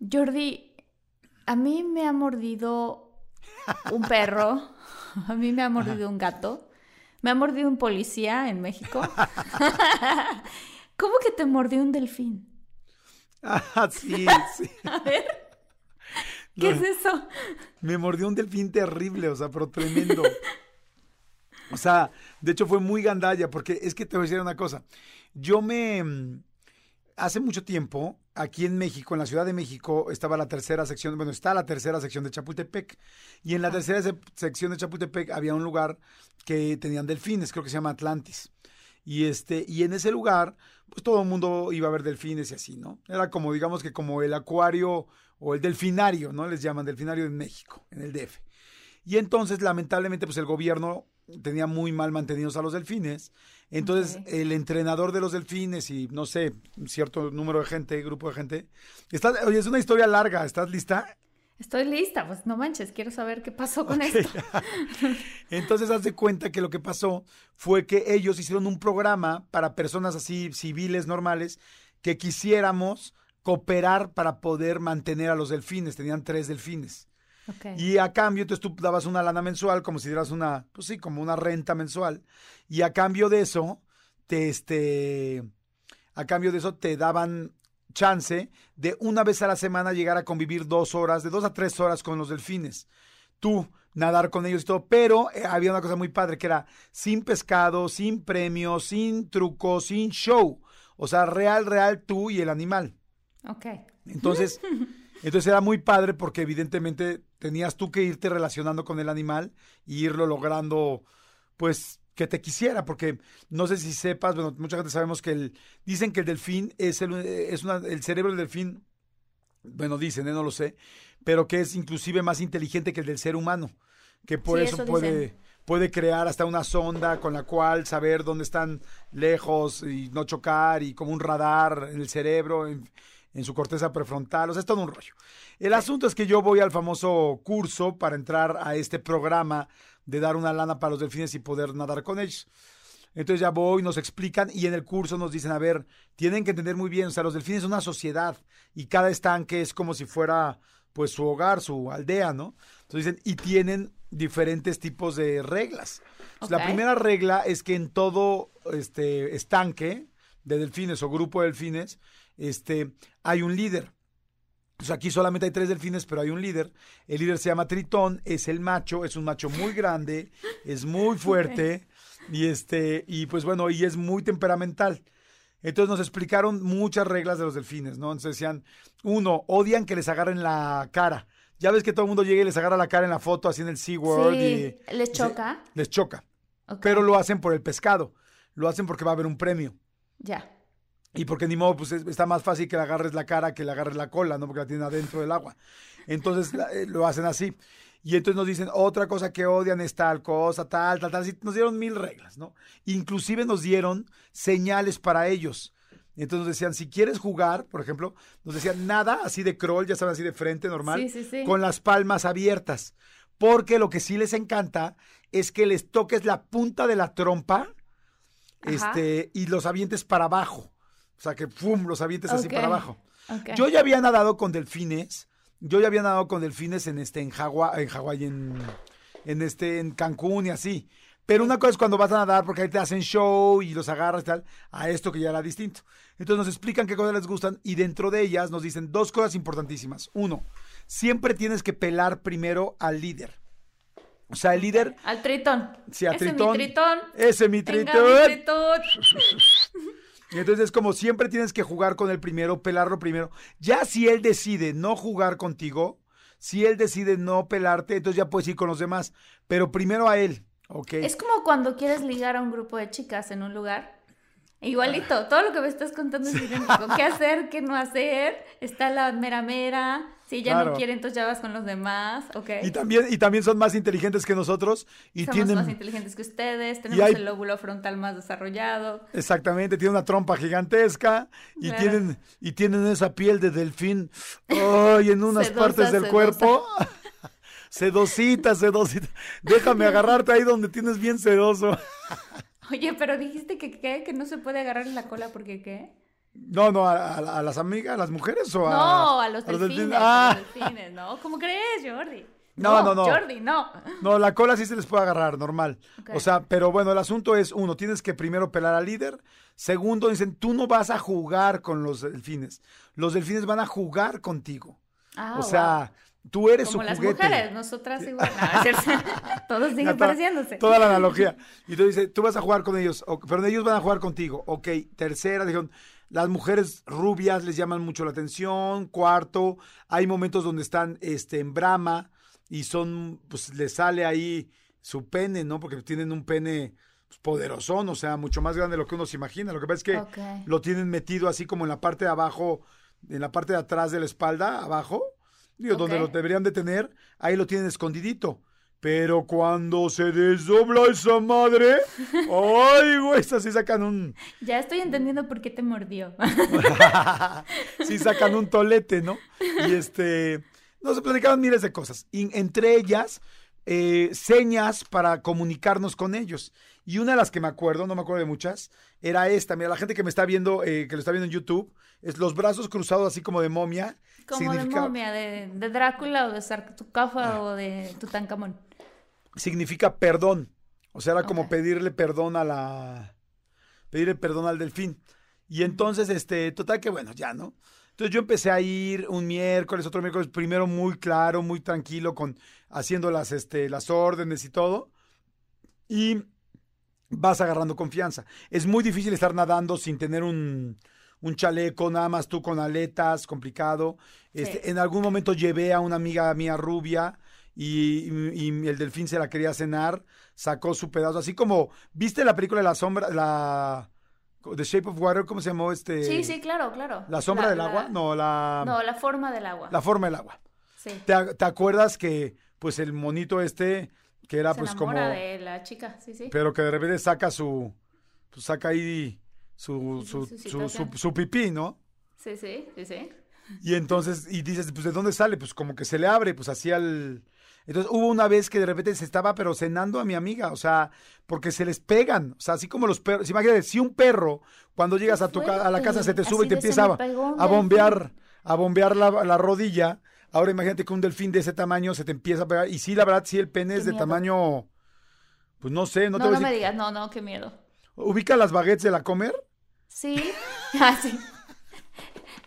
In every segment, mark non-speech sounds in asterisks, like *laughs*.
Jordi, a mí me ha mordido un perro, *laughs* a mí me ha mordido un gato, me ha mordido un policía en México. *laughs* ¿Cómo que te mordió un delfín? Ah, sí, *laughs* sí. A ver. ¿Qué es eso? Me mordió un delfín terrible, o sea, pero tremendo. O sea, de hecho fue muy gandalla, porque es que te voy a decir una cosa. Yo me. Hace mucho tiempo, aquí en México, en la Ciudad de México, estaba la tercera sección, bueno, está la tercera sección de Chapultepec. Y en la tercera se- sección de Chapultepec había un lugar que tenían delfines, creo que se llama Atlantis. Y este, y en ese lugar, pues todo el mundo iba a ver delfines y así, ¿no? Era como, digamos que como el acuario o el delfinario, ¿no? Les llaman delfinario en México, en el DF. Y entonces, lamentablemente, pues el gobierno tenía muy mal mantenidos a los delfines. Entonces, el entrenador de los delfines y, no sé, cierto número de gente, grupo de gente. Está, oye, es una historia larga, ¿estás lista? Estoy lista, pues no manches, quiero saber qué pasó con esto. *laughs* Entonces, haz de cuenta que lo que pasó fue que ellos hicieron un programa para personas así civiles, normales, que quisiéramos cooperar para poder mantener a los delfines. Tenían tres delfines. Y a cambio, entonces tú dabas una lana mensual, como si dieras una, pues sí, como una renta mensual. Y a cambio de eso, te este, a cambio de eso te daban chance de una vez a la semana llegar a convivir dos horas, de dos a tres horas con los delfines. Tú nadar con ellos y todo, pero eh, había una cosa muy padre que era sin pescado, sin premio, sin truco, sin show. O sea, real, real tú y el animal. Ok. Entonces, *laughs* entonces era muy padre porque evidentemente tenías tú que irte relacionando con el animal y irlo logrando, pues, que te quisiera, porque no sé si sepas, bueno, mucha gente sabemos que el, dicen que el delfín es el, es una, el cerebro del delfín, bueno, dicen, ¿eh? no lo sé, pero que es inclusive más inteligente que el del ser humano, que por Sí, eso, eso puede, puede crear hasta una sonda con la cual saber dónde están lejos y no chocar y como un radar en el cerebro, en, en su corteza prefrontal, o sea, es todo un rollo. El asunto es que yo voy al famoso curso para entrar a este programa de dar una lana para los delfines y poder nadar con ellos. Entonces ya voy, nos explican y en el curso nos dicen, a ver, tienen que entender muy bien, o sea, los delfines son una sociedad y cada estanque es como si fuera pues su hogar, su aldea, ¿no? Entonces dicen, y tienen diferentes tipos de reglas. La primera regla es que en todo este estanque de delfines o grupo de delfines, este, hay un líder. Aquí solamente hay tres delfines, pero hay un líder. El líder se llama Tritón, es el macho, es un macho muy grande, es muy fuerte y este y pues bueno, y es muy temperamental. Entonces nos explicaron muchas reglas de los delfines, ¿no? Entonces decían, uno, odian que les agarren la cara. Ya ves que todo el mundo llega y les agarra la cara en la foto, así en el SeaWorld. Sí, y, ¿les se- choca? les choca. Pero lo hacen por el pescado. Lo hacen porque va a haber un premio. Ya. Y porque ni modo, pues es- está más fácil que le agarres la cara que le agarres la cola, ¿no? Porque la tienen adentro del agua. Entonces la- eh, lo hacen así. Y entonces nos dicen, otra cosa que odian es tal cosa, tal, tal, tal. Así nos dieron mil reglas, ¿no? Inclusive nos dieron señales para ellos. Entonces nos decían, si quieres jugar, por ejemplo, nos decían nada así de crawl, ya saben, así de frente, normal, Sí, sí, sí. con las palmas abiertas. Porque lo que sí les encanta es que les toques la punta de la trompa Ajá. este, y los avientes para abajo. O sea, que ¡pum! los avientes así para abajo. Yo ya había nadado con delfines. Yo ya había nadado con delfines en este, en Hawái, en Hawái, en, en este, en Cancún y así. Pero una cosa es cuando vas a nadar, porque ahí te hacen show y los agarras y tal, a esto que ya era distinto. Entonces nos explican qué cosas les gustan y dentro de ellas nos dicen dos cosas importantísimas. Uno, siempre tienes que pelar primero al líder. O sea, el líder. Al tritón. Sí, a Ese es tritón. mi tritón. Ese mi Venga, tritón. mi tritón. *laughs* Y entonces, como siempre tienes que jugar con el primero, pelarlo primero. Ya si él decide no jugar contigo, si él decide no pelarte, entonces ya puedes ir con los demás. Pero primero a él, ¿ok? Es como cuando quieres ligar a un grupo de chicas en un lugar. Igualito, todo lo que me estás contando es idéntico. *laughs* ¿Qué hacer, qué no hacer? Está la mera mera. Si ella Claro. no quiere, entonces ya vas con los demás, ¿ok? Y también, y también son más inteligentes que nosotros y Somos tienen. más inteligentes que ustedes, tenemos hay- el lóbulo frontal más desarrollado. Exactamente, tienen una trompa gigantesca y Claro. tienen y tienen esa piel de delfín ay, en unas *laughs* Sedosa, partes del sedosa. cuerpo. *laughs* sedosita, sedosita. Déjame agarrarte ahí donde tienes bien sedoso. *laughs* Oye, pero dijiste que qué, que no se puede agarrar en la cola porque qué. No, no, a, a- a las amigas, a las mujeres o a No, a los delfines, delfines? a Ah, los delfines, ¿no? ¿Cómo crees, Jordi? No, no, no. Jordi, no. no, la cola sí se les puede agarrar, normal. O sea, pero bueno, el asunto es, uno, tienes que primero pelar al líder. Segundo, dicen, tú no vas a jugar con los delfines. Los delfines van a jugar contigo. Ah, o wow. sea, tú eres Como su las juguete. mujeres, nosotras igual. No. *laughs* Todos siguen pareciéndose. Toda la analogía. Y tú dices, tú vas a jugar con ellos, o- pero ellos van a jugar contigo. Ok, tercera, dijeron, las mujeres rubias les llaman mucho la atención. Cuarto, hay momentos donde están este, en brama y son, pues les sale ahí su pene, ¿no? Porque tienen un pene pues, poderosón, o sea, mucho más grande de lo que uno se imagina. Lo que pasa es que lo tienen metido así como en la parte de abajo, en la parte de atrás de la espalda, abajo, digo, donde lo deberían de tener, ahí lo tienen escondidito. Pero cuando se desdobla esa madre, *laughs* ay, güey, estas sí sacan un, Ya estoy entendiendo por qué te mordió. *laughs* sí sacan un tolete, ¿no? Y este, nos platicaban miles de cosas. Y entre ellas, eh, señas para comunicarnos con ellos. Y una de las que me acuerdo, no me acuerdo de muchas, era esta. Mira, la gente que me está viendo, eh, que lo está viendo en YouTube, es los brazos cruzados así como de momia. Como de significa- momia, de, de Drácula o de sarcófago o de Tutankamón. Significa perdón. O sea, era como pedirle perdón a la. pedirle perdón al delfín. Y entonces, este, total que bueno, ya, ¿no? Entonces yo empecé a ir un miércoles, otro miércoles, primero muy claro, muy tranquilo, con haciendo las, este, las órdenes y todo. Y vas agarrando confianza. Es muy difícil estar nadando sin tener un, un chaleco, nada más tú con aletas, complicado. Este, Sí. En algún momento llevé a una amiga mía rubia y, y- el delfín se la quería cenar, sacó su pedazo, así como, ¿viste la película de la sombra, la The Shape of Water, cómo se llamó este? Sí, sí, claro, claro. ¿La sombra La- del la- agua? No, la, No, la forma del agua. la forma del agua. Sí. ¿Te, te acuerdas que, pues, el monito este, que era, Se pues, como, de la chica, sí, sí. pero que de repente saca su, pues, saca ahí su, Sí, su, su su, situación. su- su pipí, ¿no? Sí, sí, sí, sí. Y entonces, y dices, pues, ¿de dónde sale? Pues como que se le abre, pues así al... Entonces hubo una vez que de repente se estaba pero cenando a mi amiga, o sea, porque se les pegan, o sea, así como los perros, imagínate, si un perro cuando llegas a tu ca- a la casa se te sube y te Así empieza "Se me a, bombear, a bombear la, la rodilla, ahora imagínate que un delfín de ese tamaño se te empieza a pegar, y sí, la verdad, sí, el pene es de miedo. tamaño, pues no sé, no, No, te voy no, a me digas, no, no, qué miedo. ubica las baguettes de la comer, Sí, *laughs* ah, sí.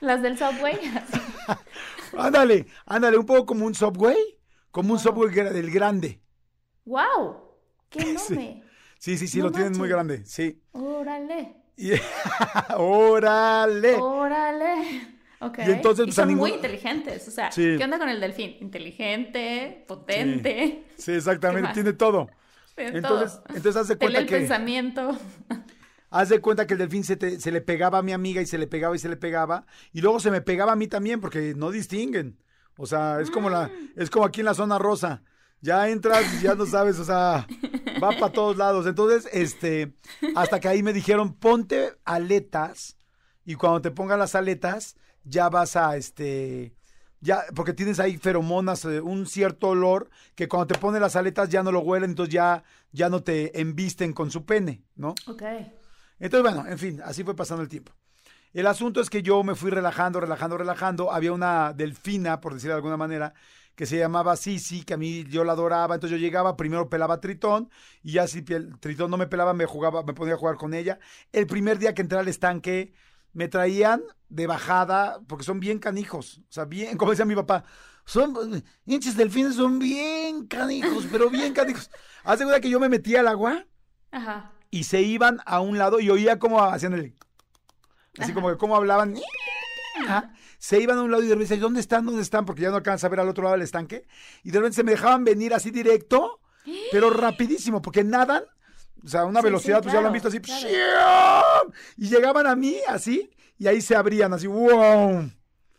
Las del Subway. *laughs* *laughs* ándale, ándale, un poco como un subway, como un gra- del grande. ¡Wow! ¡Qué *laughs* enorme! Sí, sí, sí, No lo tienen muy grande, sí. ¡Órale! Y- *laughs* ¡Órale! ¡Órale! Ok. Y entonces, pues, son ningún- muy inteligentes. O sea, Sí. ¿qué onda con el delfín? Inteligente, potente. Sí, exactamente, *laughs* tiene todo. tiene Entonces, todo. entonces haz de Te lee cuenta el que pensamiento. haz de cuenta que el delfín se, te- se le pegaba a mi amiga y se le pegaba y se le pegaba y luego se me pegaba a mí también porque no distinguen. O sea, es como la Mm. es como aquí en la zona rosa. Ya entras y ya no sabes, o sea, va para todos lados. Entonces, este, hasta que ahí me dijeron, "Ponte aletas" y cuando te pongan las aletas ya vas a este ya, porque tienes ahí feromonas, eh, un cierto olor que cuando te ponen las aletas ya no lo huelen, entonces ya, ya no te embisten con su pene, ¿no? Ok. Entonces, bueno, en fin, así fue pasando el tiempo. El asunto es que yo me fui relajando, relajando, relajando. Había una delfina, por decirlo de alguna manera, que se llamaba Sisi, que a mí yo la adoraba. Entonces yo llegaba, primero pelaba a Tritón, y ya si el Tritón no me pelaba, me jugaba, me ponía a jugar con ella. El primer día que entré al estanque, me traían de bajada, porque son bien canijos. O sea, bien, como decía mi papá, son hinches delfines, son bien canijos, pero bien *laughs* canijos. Hace que yo me metía al agua Ajá. y se iban a un lado y oía cómo hacían el. Así como que cómo hablaban. Ajá. Se iban a un lado y de repente, ¿dónde están? ¿Dónde están? Porque ya no alcanzan a ver al otro lado del estanque. Y de repente se me dejaban venir así directo, pero *gasps* rapidísimo, porque nadan. O sea, una Sí, velocidad, sí, pues ya lo han visto así. claro. Y llegaban a mí así, y ahí se abrían así. ¡Wow!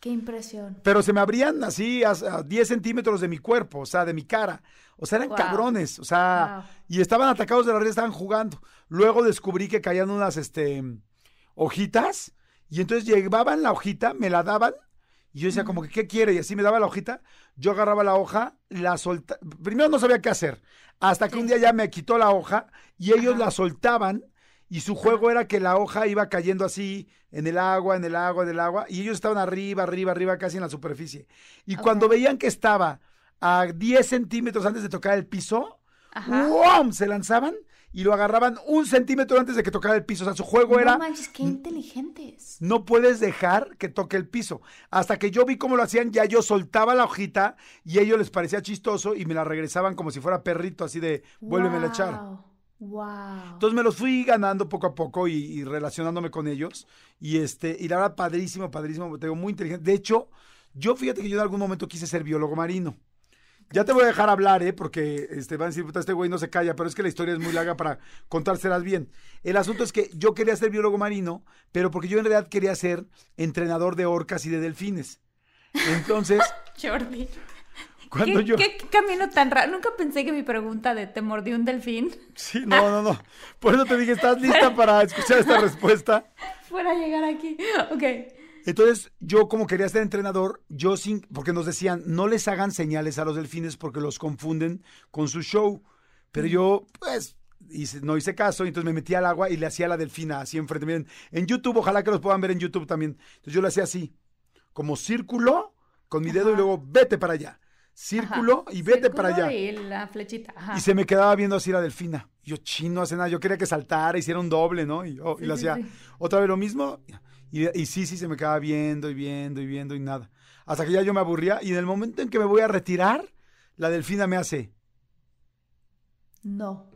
Qué impresión. Pero se me abrían así a, a 10 centímetros de mi cuerpo, o sea, de mi cara. O sea, eran Wow. cabrones, o sea, Wow. y estaban atacados de la red, estaban jugando. Luego descubrí que caían unas, este, hojitas, y entonces llevaban la hojita, me la daban, y yo decía como que, ¿qué quiere? Y así me daba la hojita, yo agarraba la hoja, la soltaba, primero no sabía qué hacer, hasta que un día ya me quitó la hoja, y ellos Ajá. la soltaban, y su juego era que la hoja iba cayendo así en el agua, en el agua, en el agua, y ellos estaban arriba, arriba, arriba, casi en la superficie. Y cuando veían que estaba a 10 centímetros antes de tocar el piso. ¡guam! se lanzaban y lo agarraban un centímetro antes de que tocara el piso. O sea, su juego era, No manches, qué inteligentes. no puedes dejar que toque el piso. Hasta que yo vi cómo lo hacían, ya yo soltaba la hojita y a ellos les parecía chistoso y me la regresaban como si fuera perrito, así de, vuélvemela a echar. Wow. Wow. Entonces me los fui ganando poco a poco y, y relacionándome con ellos. Y este, y la verdad, padrísimo, padrísimo, te digo, muy inteligente. De hecho, yo fíjate que yo en algún momento quise ser biólogo marino. Ya te voy a dejar hablar, ¿eh? Porque este, van a decir, puta, este güey no se calla, pero es que la historia es muy larga para contárselas bien. El asunto es que yo quería ser biólogo marino, pero porque yo en realidad quería ser entrenador de orcas y de delfines. Entonces, *laughs* Jordi. cuando ¿Qué, yo... qué camino tan raro? Nunca pensé que mi pregunta de ¿te mordió un delfín? Sí, no, no, no. Por eso te dije, ¿estás lista para escuchar esta respuesta? *laughs* fuera a llegar aquí. Ok. Entonces, yo como quería ser entrenador, yo sin, porque nos decían, no les hagan señales a los delfines porque los confunden con su show. Pero yo, pues, hice- no hice caso, y entonces me metí al agua y le hacía a la delfina así enfrente. Miren, en YouTube, ojalá que los puedan ver en YouTube también. Entonces yo le hacía así, como círculo con mi dedo y luego vete para allá. Círculo Ajá. y vete para allá. Y la flechita. Ajá. Y se me quedaba viendo así la delfina. Yo, chino, hace nada. Yo quería que saltara, hiciera un doble, ¿no? Y, yo, y le sí, hacía sí. otra vez lo mismo. Y, y sí, sí, se me quedaba viendo y viendo y viendo y nada. Hasta que ya yo me aburría. Y en el momento en que me voy a retirar, la delfina me hace. No.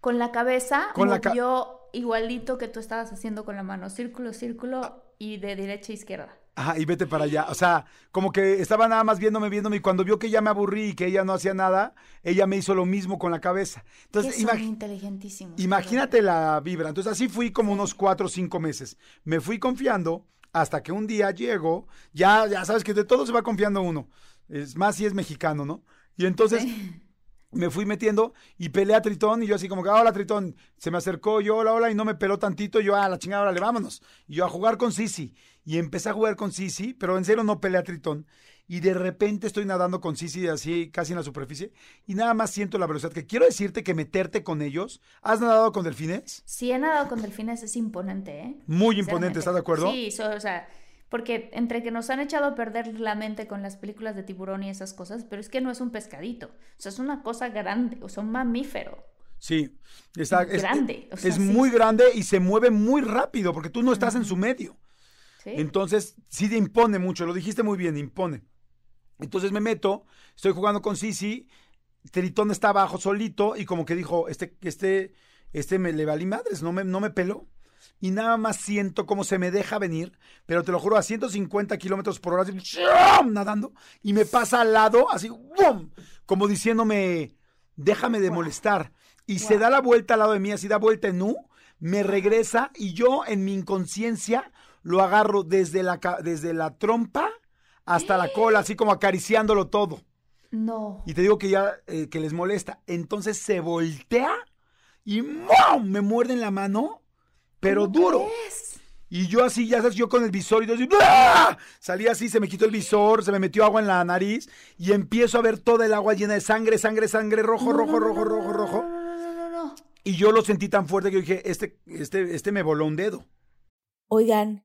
Con la cabeza Con la ca- movió igualito que tú estabas haciendo con la mano. Círculo, círculo y de derecha a izquierda. Ajá, y vete para allá. O sea, como que estaba nada más viéndome, viéndome. Y cuando vio que ya me aburrí y que ella no hacía nada, ella me hizo lo mismo con la cabeza. Entonces, que son imagi- inteligentísimos. Imagínate la vibra. Entonces así fui como unos cuatro o cinco meses. Me fui confiando hasta que un día llego, ya, ya sabes que de todo se va confiando uno. Es más si es mexicano, ¿no? Y entonces me fui metiendo y peleé a Tritón y yo así como que, "Ah, hola Tritón, se me acercó yo, hola, hola, y no me peló tantito, yo, a la chingada, órale, vámonos. Y yo a jugar con Sisi. Y empecé a jugar con Sisi, pero en serio no peleé a Tritón. Y de repente estoy nadando con Sisi así casi en la superficie y nada más siento la velocidad. Que quiero decirte que meterte con ellos. ¿Has nadado con delfines? Si he nadado con delfines es imponente, ¿eh? Muy imponente. ¿estás de acuerdo? Sí, so- o sea, porque entre que nos han echado a perder la mente con las películas de tiburón y esas cosas, pero es que no es un pescadito, o sea, es una cosa grande, o sea, un mamífero. Sí, está, es, Grande, o sea, es sí. muy grande y se mueve muy rápido porque tú no estás en su medio. ¿Sí? Entonces, sí te impone mucho, lo dijiste muy bien, impone. Entonces me meto, estoy jugando con Sisi, Tritón está abajo solito y como que dijo, este, este, este me le valí madres, no me, no me peló. Y nada más siento cómo se me deja venir, pero te lo juro, a 150 kilómetros por hora, así, nadando, y me pasa al lado, así, ¡bum! como diciéndome, déjame de molestar. Y se da la vuelta al lado de mí, así da vuelta en U, me regresa y yo en mi inconsciencia lo agarro desde la, desde la trompa hasta la cola, así como acariciándolo todo. No. Y te digo que ya, eh, que les molesta. Entonces se voltea y ¡mum! me muerde en la mano, pero ¿Cómo duro. crees? Y yo así, ya sabes, yo con el visor y yo así, ¡ah! salí así, se me quitó el visor, se me metió agua en la nariz y empiezo a ver toda el agua llena de sangre, sangre, sangre, rojo, No, rojo, no, rojo, no, rojo, no, rojo. No, no, no, no, no. Y yo lo sentí tan fuerte que yo dije, este, este, este me voló un dedo. Oigan,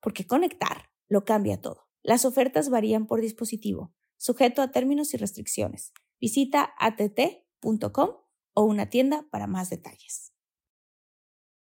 porque conectar lo cambia todo. Las ofertas varían por dispositivo sujeto a términos y restricciones. Visita att.com o una tienda para más detalles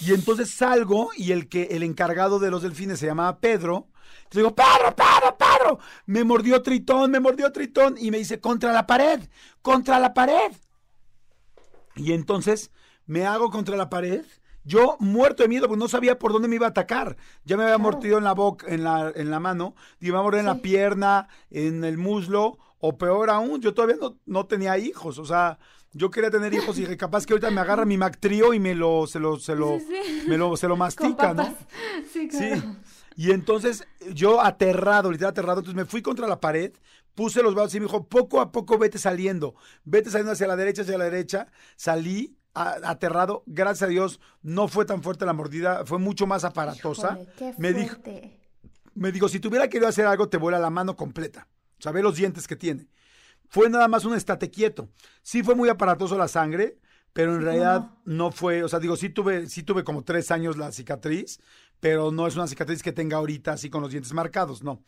Y entonces salgo y el que el encargado de los delfines se llamaba Pedro. Entonces digo, Pedro, Pedro, Pedro. Me mordió Tritón, me mordió Tritón. Y me dice, contra la pared, contra la pared. Y entonces me hago contra la pared. Yo muerto de miedo, porque no sabía por dónde me iba a atacar. Ya me había mordido en la boca, en la, en la mano, y me a morder en la pierna, en el muslo, o peor aún, yo todavía no, no tenía hijos. O sea, yo quería tener hijos y dije, capaz que ahorita me agarra mi Mac Trio y me lo, se lo, se lo, Me lo, se lo mastica, ¿no? Sí, claro. Sí. Y entonces yo aterrado, literal aterrado, entonces me fui contra la pared, puse los brazos y me dijo, poco a poco vete saliendo, vete saliendo hacia la derecha, hacia la derecha, salí aterrado, gracias a Dios no fue tan fuerte la mordida, fue mucho más aparatosa. me dijo, me dijo, si tuviera querido hacer algo te vuela la mano completa, o sea, ve los dientes que tiene fue nada más un estate quieto. Sí fue muy aparatoso la sangre, pero en realidad no. fue, o sea, digo, sí tuve, sí tuve como tres años la cicatriz, pero no es una cicatriz que tenga ahorita así con los dientes marcados, no.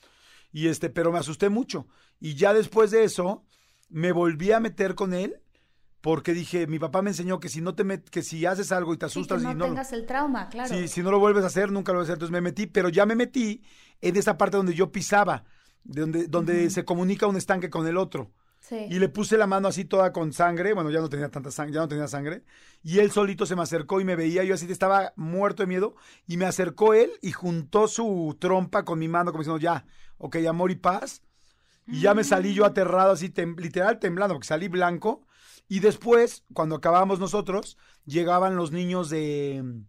Y este, pero me asusté mucho. Y ya después de eso, me volví a meter con él porque dije, mi papá me enseñó que si no te met, que si haces algo y te asustas sí, que no y no tengas el trauma, claro. Sí, si no lo vuelves a hacer, nunca lo vas a hacer. Entonces me metí, pero ya me metí en esa parte donde yo pisaba, donde, donde se comunica un estanque con el otro. Y le puse la mano así toda con sangre, bueno, ya no tenía tanta sangre, ya no tenía sangre, y él solito se me acercó y me veía, yo así estaba muerto de miedo, y me acercó él y juntó su trompa con mi mano como diciendo, ya, ok, amor y paz, y ya me salí yo aterrado así, literal temblando, porque salí blanco, y después, cuando acabábamos nosotros, llegaban los niños de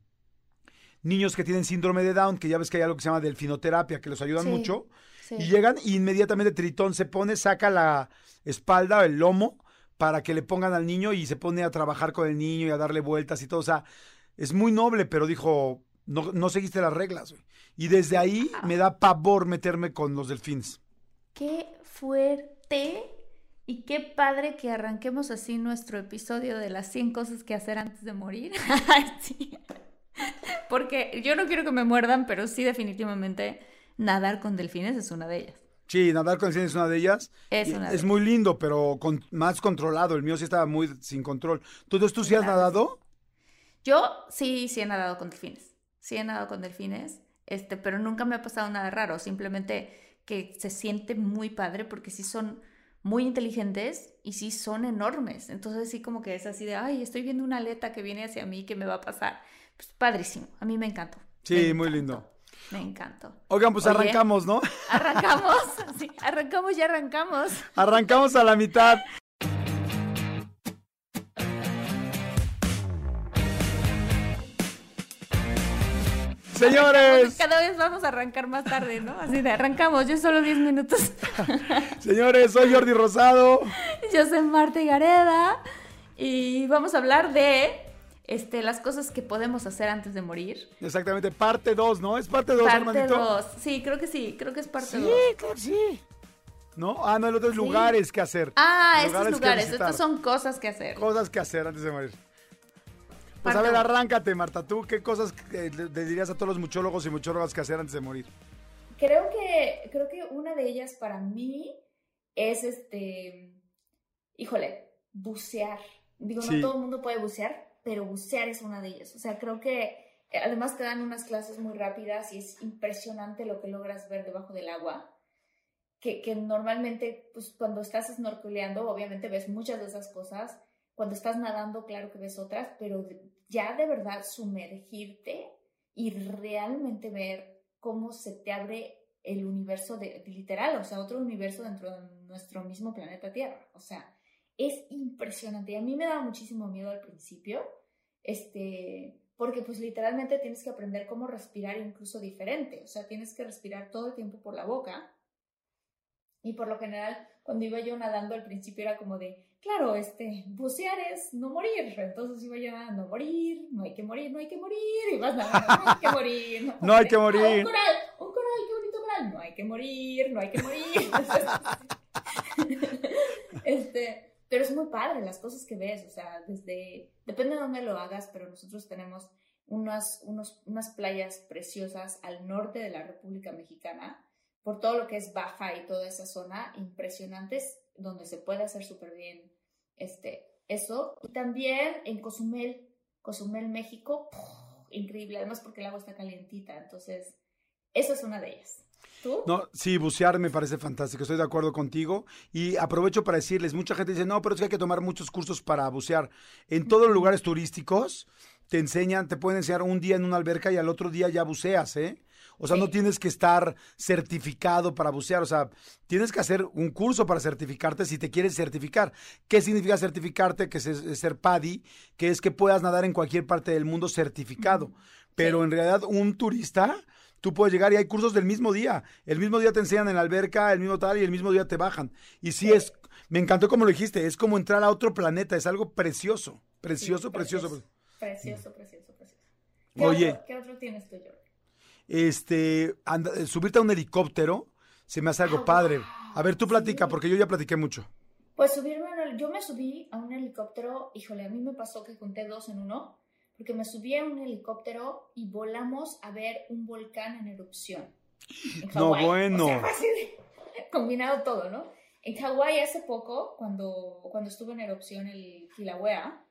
niños que tienen síndrome de Down, que ya ves que hay algo que se llama delfinoterapia, que los ayudan mucho, y llegan y inmediatamente Tritón se pone, saca la espalda, el lomo, para que le pongan al niño y se pone a trabajar con el niño y a darle vueltas y todo. O sea, es muy noble, pero dijo, no, no seguiste las reglas. Y desde ahí me da pavor meterme con los delfines. Qué fuerte y qué padre que arranquemos así nuestro episodio de las 100 cosas que hacer antes de morir. *laughs* Porque yo no quiero que me muerdan, pero sí definitivamente nadar con delfines es una de ellas. Sí, nadar con delfines es una de ellas. Es, una es muy lindo, pero con, más controlado. El mío sí estaba muy sin control. Entonces, ¿tú sí has nadado? Yo sí, sí he nadado con delfines. Sí he nadado con delfines, este, pero nunca me ha pasado nada raro. Simplemente que se siente muy padre porque sí son muy inteligentes y sí son enormes. Entonces sí como que es así de, ay, estoy viendo una aleta que viene hacia mí, que me va a pasar. Pues padrísimo. A mí me encantó. Sí, muy lindo. Me encantó. Oigan, pues arrancamos, ¿no? Arrancamos, *laughs* sí, arrancamos y arrancamos. Arrancamos a la mitad. Señores. Cada vez vamos a arrancar más tarde, ¿no? Así de arrancamos, yo solo 10 minutos. *laughs* Señores, soy Jordi Rosado. Yo soy Marta Gareda y vamos a hablar de este, las cosas que podemos hacer antes de morir. Exactamente, parte 2, ¿no? Es parte 2, Parte 2, sí, creo que sí, creo que es parte 2. Sí, claro, sí. ¿No? Ah, no, el otro es lugares que hacer. Ah, estos lugares, estos son cosas que hacer. Cosas que hacer antes de morir. Pues a ver, arráncate, Marta. ¿Tú qué cosas le dirías a todos los muchólogos y muchólogas que hacer antes de morir? Creo que, creo que una de ellas para mí es este, híjole, bucear. Digo, no todo el mundo puede bucear, pero bucear es una de ellas. O sea, creo que eh, además te dan unas clases muy rápidas y es impresionante lo que logras ver debajo del agua. que, que normalmente, pues cuando estás snorkeleando, obviamente ves muchas de esas cosas. Cuando estás nadando, claro que ves otras, pero ya de verdad sumergirte y realmente ver cómo se te abre el universo de, literal, o sea, otro universo dentro de nuestro mismo planeta Tierra. O sea, es impresionante. Y a mí me daba muchísimo miedo al principio, este, porque pues literalmente tienes que aprender cómo respirar incluso diferente. O sea, tienes que respirar todo el tiempo por la boca. Y por lo general, cuando iba yo nadando al principio era como de, claro, este, bucear es no morir. Entonces iba yo no morir, no hay que morir, no hay que morir. Y vas nadando, no hay que morir. No, *laughs* no hay que morir. un coral, un coral, qué bonito coral. No hay que morir, no hay que morir. *laughs* este, pero es muy padre las cosas que ves, o sea, desde, depende de dónde lo hagas, pero nosotros tenemos unas, unos, unas playas preciosas al norte de la República Mexicana, por todo lo que es Baja y toda esa zona, impresionantes, donde se puede hacer súper bien este, eso. Y también en Cozumel, Cozumel, México, increíble, además porque el agua está calientita, entonces, esa es una de ellas. ¿Tú? No, sí, bucear me parece fantástico, estoy de acuerdo contigo. Y aprovecho para decirles, mucha gente dice, no, pero es que hay que tomar muchos cursos para bucear. En todos los lugares turísticos te enseñan, te pueden enseñar un día en una alberca y al otro día ya buceas, ¿eh? O sea, no tienes que estar certificado para bucear, o sea, tienes que hacer un curso para certificarte si te quieres certificar. ¿Qué significa certificarte? Que es, ser PADI, que es que puedas nadar en cualquier parte del mundo certificado. Pero en realidad un turista, tú puedes llegar y hay cursos del mismo día. El mismo día te enseñan en la alberca, el mismo tal, y el mismo día te bajan. Y sí, es, me encantó como lo dijiste, es como entrar a otro planeta, es algo precioso, precioso, precioso. Precioso, precioso, precioso. ¿Qué Oye. ¿Qué otro tienes tú, Jorge? este, subirte a un helicóptero, se me hace algo ah, padre. A ver, tú platica, porque yo ya platiqué mucho. Pues subirme, yo me subí a un helicóptero, híjole, a mí me pasó que junté dos en uno, porque me subí a un helicóptero y volamos a ver un volcán en erupción. no, bueno. *laughs* combinado todo, ¿no? En Hawái hace poco, cuando, cuando estuvo en erupción el Kilauea,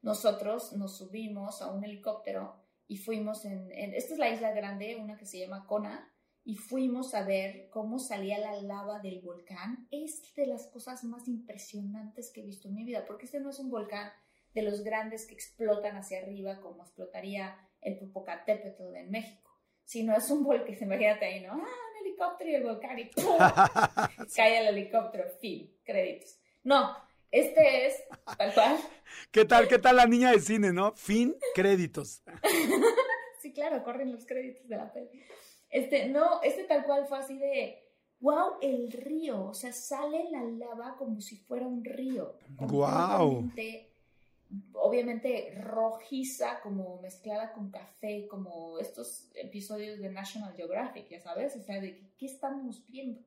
nosotros nos subimos a un helicóptero y fuimos en, esta es la isla grande, una que se llama Kona, y fuimos a ver cómo salía la lava del volcán. Es de las cosas más impresionantes que he visto en mi vida, porque este no es un volcán de los grandes que explotan hacia arriba como explotaría el Popocatépetl en México, sino es un volcán, *laughs* imagínate ahí, ¿no? Ah, un helicóptero y el volcán y ¡pum! *laughs* cae el helicóptero, fin, créditos. No, este es tal cual. *laughs* ¿Qué tal, qué tal la niña de cine, no? Fin, créditos. sí, claro, corren los créditos de la peli. Este, no, este tal cual fue así de, wow, el río, o sea, sale la lava como si fuera un río. Wow. Obviamente rojiza, como mezclada con café, como estos episodios de National Geographic, ya sabes, o sea, de qué estamos viendo.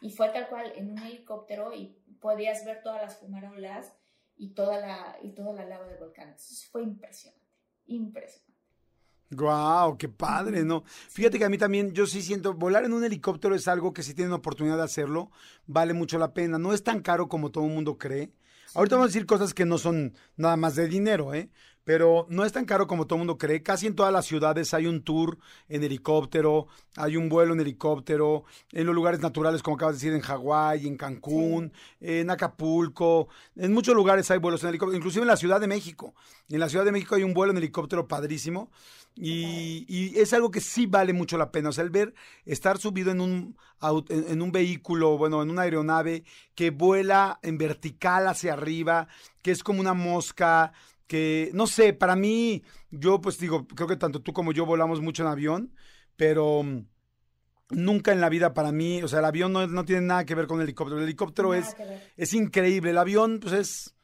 Y fue tal cual en un helicóptero y podías ver todas las fumarolas y toda la, y toda la lava del volcán. Entonces fue impresionante, impresionante. Guau, qué padre, ¿no? Fíjate que a mí también, yo sí siento, volar en un helicóptero es algo que si tienen oportunidad de hacerlo, vale mucho la pena. No es tan caro como todo el mundo cree. Ahorita vamos a decir cosas que no son nada más de dinero, ¿eh? Pero no es tan caro como todo el mundo cree. Casi en todas las ciudades hay un tour en helicóptero, hay un vuelo en helicóptero, en los lugares naturales, como acabas de decir, en Hawái, en Cancún, en Acapulco, en muchos lugares hay vuelos en helicóptero, inclusive en la Ciudad de México. En la Ciudad de México hay un vuelo en helicóptero padrísimo y, es algo que sí vale mucho la pena. O sea, el ver estar subido en un, en un vehículo, bueno, en una aeronave que vuela en vertical hacia arriba, que es como una mosca, que, no sé, para mí, yo pues digo, creo que tanto tú como yo volamos mucho en avión, pero mm, nunca en la vida para mí, o sea, el avión no, tiene nada que ver con el helicóptero. El helicóptero es, es increíble, el avión pues es,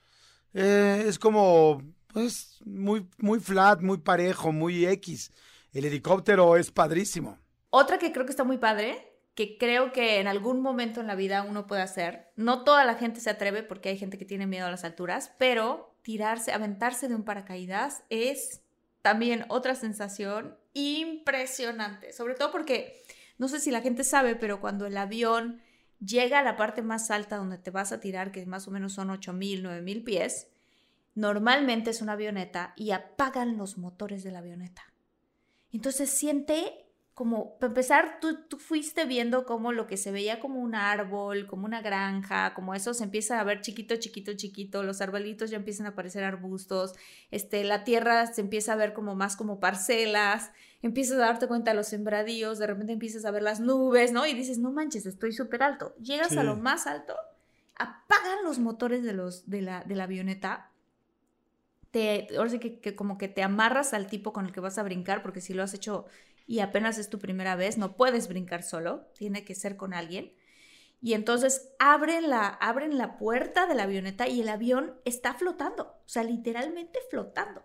eh, es como, pues, muy, muy flat, muy parejo, muy X. El helicóptero es padrísimo. Otra que creo que está muy padre, que creo que en algún momento en la vida uno puede hacer. No toda la gente se atreve porque hay gente que tiene miedo a las alturas, pero tirarse, aventarse de un paracaídas es también otra sensación impresionante, sobre todo porque no sé si la gente sabe, pero cuando el avión llega a la parte más alta donde te vas a tirar, que más o menos son 8.000, 9.000 pies, normalmente es una avioneta y apagan los motores de la avioneta. Entonces siente como, para empezar, tú, tú fuiste viendo como lo que se veía como un árbol, como una granja, como eso se empieza a ver chiquito, chiquito, chiquito, los arbolitos ya empiezan a aparecer arbustos, este, la tierra se empieza a ver como más como parcelas, empiezas a darte cuenta de los sembradíos, de repente empiezas a ver las nubes, ¿no? Y dices, no manches, estoy súper alto. Llegas a lo más alto, apagan los motores de, los, de, la, de la avioneta, te, ahora sí que, que, como que te amarras al tipo con el que vas a brincar, porque si lo has hecho y apenas es tu primera vez, no puedes brincar solo, tiene que ser con alguien. Y entonces abren la, abren la puerta de la avioneta y el avión está flotando, o sea, literalmente flotando.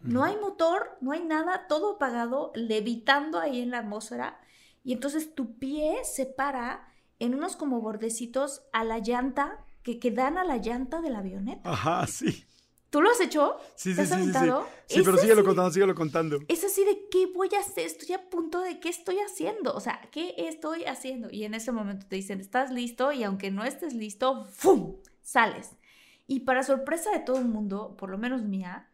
No hay motor, no hay nada, todo apagado, levitando ahí en la atmósfera. Y entonces tu pie se para en unos como bordecitos a la llanta, que, que dan a la llanta de la avioneta. Ajá, sí. ¿Tú lo has hecho? Sí, sí, sí, sí, sí. Sí, pero síguelo contando, síguelo contando. Es así de qué voy a hacer, estoy a punto de qué estoy haciendo, o sea, ¿qué estoy haciendo? Y en ese momento te dicen, ¿estás listo? Y aunque no estés listo, ¡fum! Sales. Y para sorpresa de todo el mundo, por lo menos mía,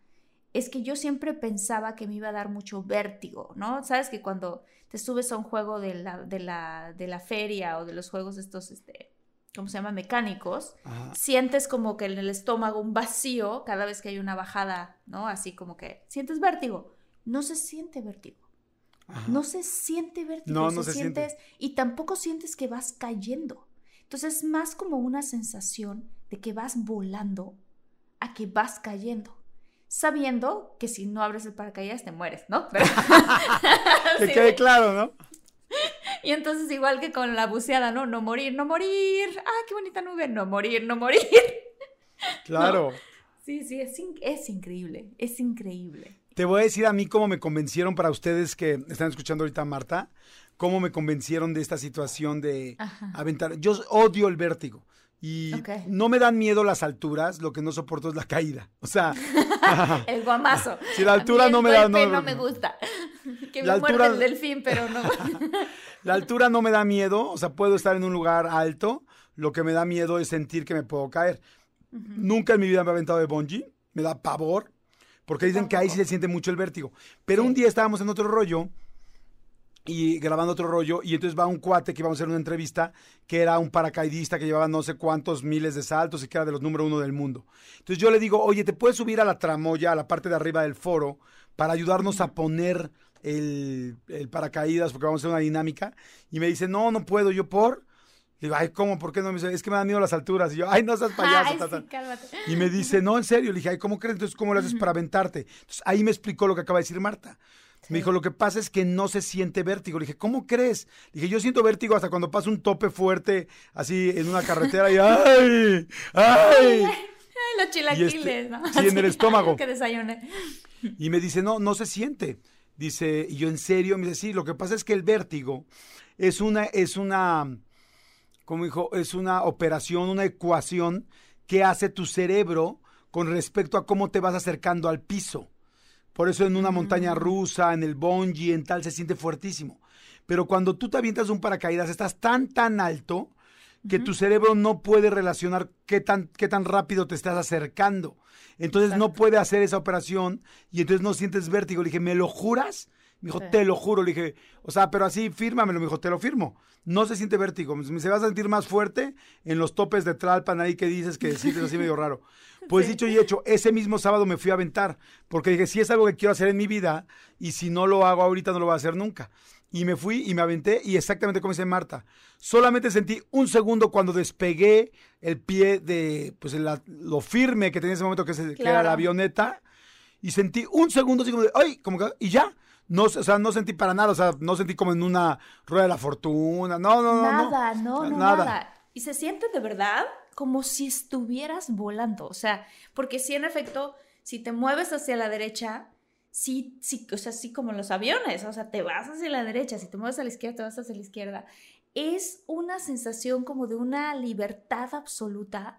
es que yo siempre pensaba que me iba a dar mucho vértigo, ¿no? Sabes que cuando te subes a un juego de la, de la, de la feria o de los juegos estos, este, ¿cómo se llama? Mecánicos, sientes como que en el estómago un vacío cada vez que hay una bajada, ¿no? Así como que sientes vértigo. No se siente vértigo. No se siente vértigo. No, no se, sientes y tampoco sientes que vas cayendo. Entonces es más como una sensación de que vas volando a que vas cayendo. Sabiendo que si no abres el paracaídas te mueres, ¿no? *laughs* *laughs* que quede claro, ¿no? Y entonces, igual que con la buceada, ¿no? No morir, no morir. ¡Ah, qué bonita nube! No morir, no morir. *laughs* Claro. Sí, sí, es, es increíble, es increíble. Te voy a decir a mí cómo me convencieron para ustedes que están escuchando ahorita a Marta, cómo me convencieron de esta situación de aventar. Yo odio el vértigo. Y no me dan miedo las alturas, lo que no soporto es la caída. O sea, *laughs* el guamazo. *laughs* Si la altura no me da no, no me gusta. *laughs* Que me altura, el delfín, pero no. *laughs* la altura no me da miedo, o sea, puedo estar en un lugar alto, lo que me da miedo es sentir que me puedo caer. Nunca en mi vida me he aventado de bungee, me da pavor, porque dicen que ahí sí se siente mucho el vértigo. Pero un día estábamos en otro rollo y grabando otro rollo y entonces va un cuate que íbamos a hacer una entrevista que era un paracaidista que llevaba no sé cuántos miles de saltos y que era de los número uno del mundo. Entonces yo le digo, oye, ¿te puedes subir a la tramoya, a la parte de arriba del foro, para ayudarnos a poner el, paracaídas porque vamos a hacer una dinámica. Y me dice, no, no puedo, yo por. Le digo, ay, ¿cómo? ¿Por qué no? Me dice, es que me dan miedo las alturas. Y yo, ay, no seas *laughs* payaso. y me dice, no, en serio. Le dije, ay, ¿cómo crees? Entonces, ¿cómo lo haces para aventarte? Entonces, ahí me explicó lo que acaba de decir Marta. Me dijo, lo que pasa es que no se siente vértigo. Le dije, ¿cómo crees? Le dije, yo siento vértigo hasta cuando pasa un tope fuerte, así en una carretera y *laughs* ¡ay! ¡ay! *laughs* Los este, chilaquiles, ¿no? Sí, en el estómago. que desayuné. Y me dice, no, no se siente. Dice, y yo en serio, me dice, sí, lo que pasa es que el vértigo es una, es una, como dijo, es una operación, una ecuación que hace tu cerebro con respecto a cómo te vas acercando al piso. Por eso en una montaña mm. rusa, en el bungee, en tal, se siente fuertísimo. Pero cuando tú te avientas un paracaídas, estás tan, tan alto que tu cerebro no puede relacionar qué tan, qué tan rápido te estás acercando. Entonces no puede hacer esa operación y entonces no sientes vértigo. Le dije, ¿me lo juras? Me dijo, te lo juro. Le dije, o sea, pero así fírmamelo. Me dijo, te lo firmo. No se siente vértigo. Se va a sentir más fuerte en los topes de Tralpan ahí que dices que sientes así medio raro. *laughs* Pues dicho y hecho, ese mismo sábado me fui a aventar. Porque dije, si es algo que quiero hacer en mi vida y si no lo hago ahorita no lo voy a hacer nunca. Y me fui y me aventé y exactamente como dice Marta. Solamente sentí un segundo cuando despegué el pie de pues lo firme que tenía en ese momento que, era la avioneta. Y sentí un segundo así como de, ¡ay! Como que, y ya. No, o sea, no sentí para nada, o sea, no sentí como en una rueda de la fortuna. No, no, no. Nada, no, no, nada. nada. Y se siente de verdad como si estuvieras volando. O sea, porque si en efecto, si te mueves hacia la derecha, sí, sí, o sea, sí como los aviones, o sea, te vas hacia la derecha, si te mueves a la izquierda, te vas hacia la izquierda. Es una sensación como de una libertad absoluta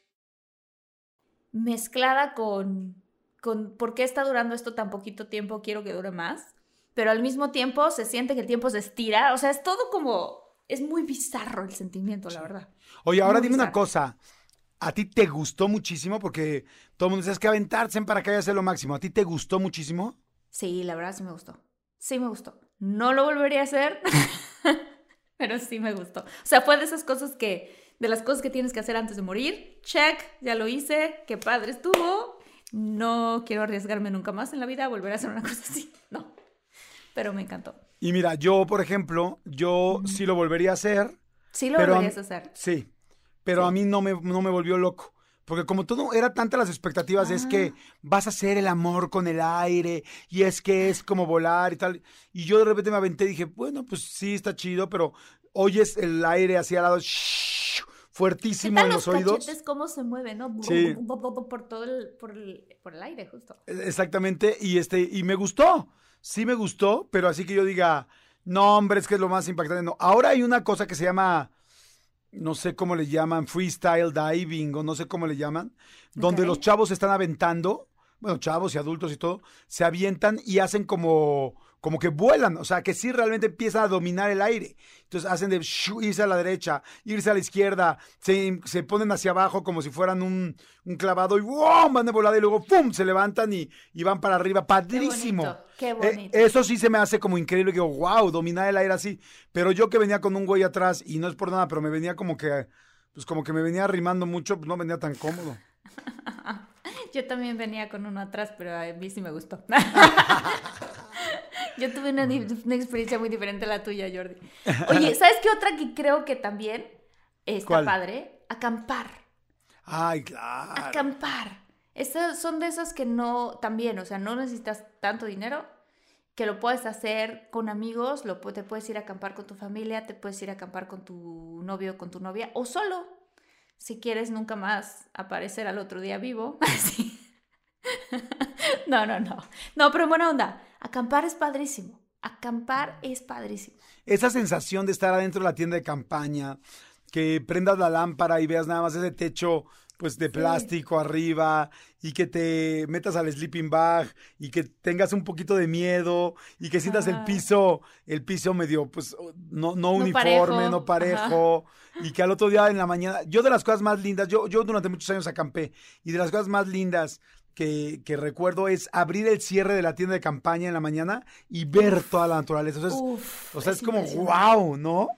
Mezclada con, con por qué está durando esto tan poquito tiempo, quiero que dure más, pero al mismo tiempo se siente que el tiempo se estira, o sea, es todo como es muy bizarro el sentimiento, la verdad. Oye, ahora dime una cosa. ¿A ti te gustó muchísimo? Porque todo el mundo dice que aventarse en paracaídas es lo máximo. ¿A ti te gustó muchísimo? Sí, la verdad sí me gustó. Sí me gustó. No lo volvería a hacer, *laughs* pero sí me gustó. O sea, fue de esas cosas que, de las cosas que tienes que hacer antes de morir. Check, ya lo hice, qué padre estuvo. No quiero arriesgarme nunca más en la vida a volver a hacer una *laughs* cosa así. No, pero me encantó. Y mira, yo, por ejemplo, yo sí lo volvería a hacer. Sí lo volverías a, hacer. Sí, pero a mí no me, no me volvió loco. Porque como todo era tantas las expectativas, es que ah. vas a hacer el amor con el aire y es que es como volar y tal. Y yo de repente me aventé y dije, bueno, pues sí, está chido, pero oyes el aire hacia al lado fuertísimo en los, oídos. cómo se mueve, ¿no? Sí. Por todo el, por el, por el aire, justo. Exactamente, y este, y me gustó sí me gustó, pero así que yo diga, no, hombre, es que es lo más impactante. No. Ahora hay una cosa que se llama, no sé cómo le llaman, freestyle diving o no sé cómo le llaman, donde los chavos se están aventando, bueno, chavos y adultos y todo, se avientan y hacen como como que vuelan, o sea, que sí realmente empiezan a dominar el aire. Entonces hacen de irse a la derecha, irse a la izquierda, se, ponen hacia abajo como si fueran un, clavado y ¡wow! van de volada y luego ¡pum! se levantan y, van para arriba. Padrísimo. Qué eh, bonito. eso sí se me hace como increíble, que digo, wow, dominar el aire así. Pero yo que venía con un güey atrás y no es por nada, pero me venía como que, pues como que me venía arrimando mucho, pues no venía tan cómodo. *laughs* Yo también venía con uno atrás, pero a mí sí me gustó. *laughs* Yo tuve una, experiencia muy diferente a la tuya, Jordi. *laughs* Oye, ¿sabes qué otra que creo que también está padre? Acampar. Ay, claro. Acampar. Estas son de esas que no, también, o sea, no necesitas tanto dinero, que lo puedes hacer con amigos, lo, te puedes ir a acampar con tu familia, te puedes ir a acampar con tu novio o con tu novia, o solo, si quieres nunca más aparecer al otro día vivo. *laughs* *laughs* no, no, no. No, pero buena onda. Acampar es padrísimo. Acampar es padrísimo. Esa sensación de estar adentro de la tienda de campaña, que prendas la lámpara y veas nada más ese techo pues de plástico arriba y que te metas al sleeping bag y que tengas un poquito de miedo y que sientas el piso, el piso medio pues no, no, uniforme, no parejo y que al otro día en la mañana, yo de las cosas más lindas, yo, yo durante muchos años acampé y de las cosas más lindas que, recuerdo es abrir el cierre de la tienda de campaña en la mañana y ver toda la naturaleza. o sea, es, como wow, ¿no?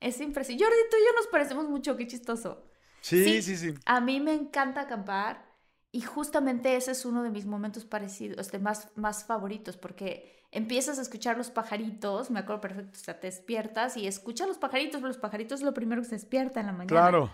Es impresionante. Jordi, tú y yo nos parecemos mucho, qué chistoso. Sí, sí, sí, A mí me encanta acampar y justamente ese es uno de mis momentos parecidos, este, más, más favoritos, porque empiezas a escuchar los pajaritos, me acuerdo perfecto, o sea, te despiertas y escuchas los pajaritos, pero los pajaritos es lo primero que se despierta en la mañana. Claro.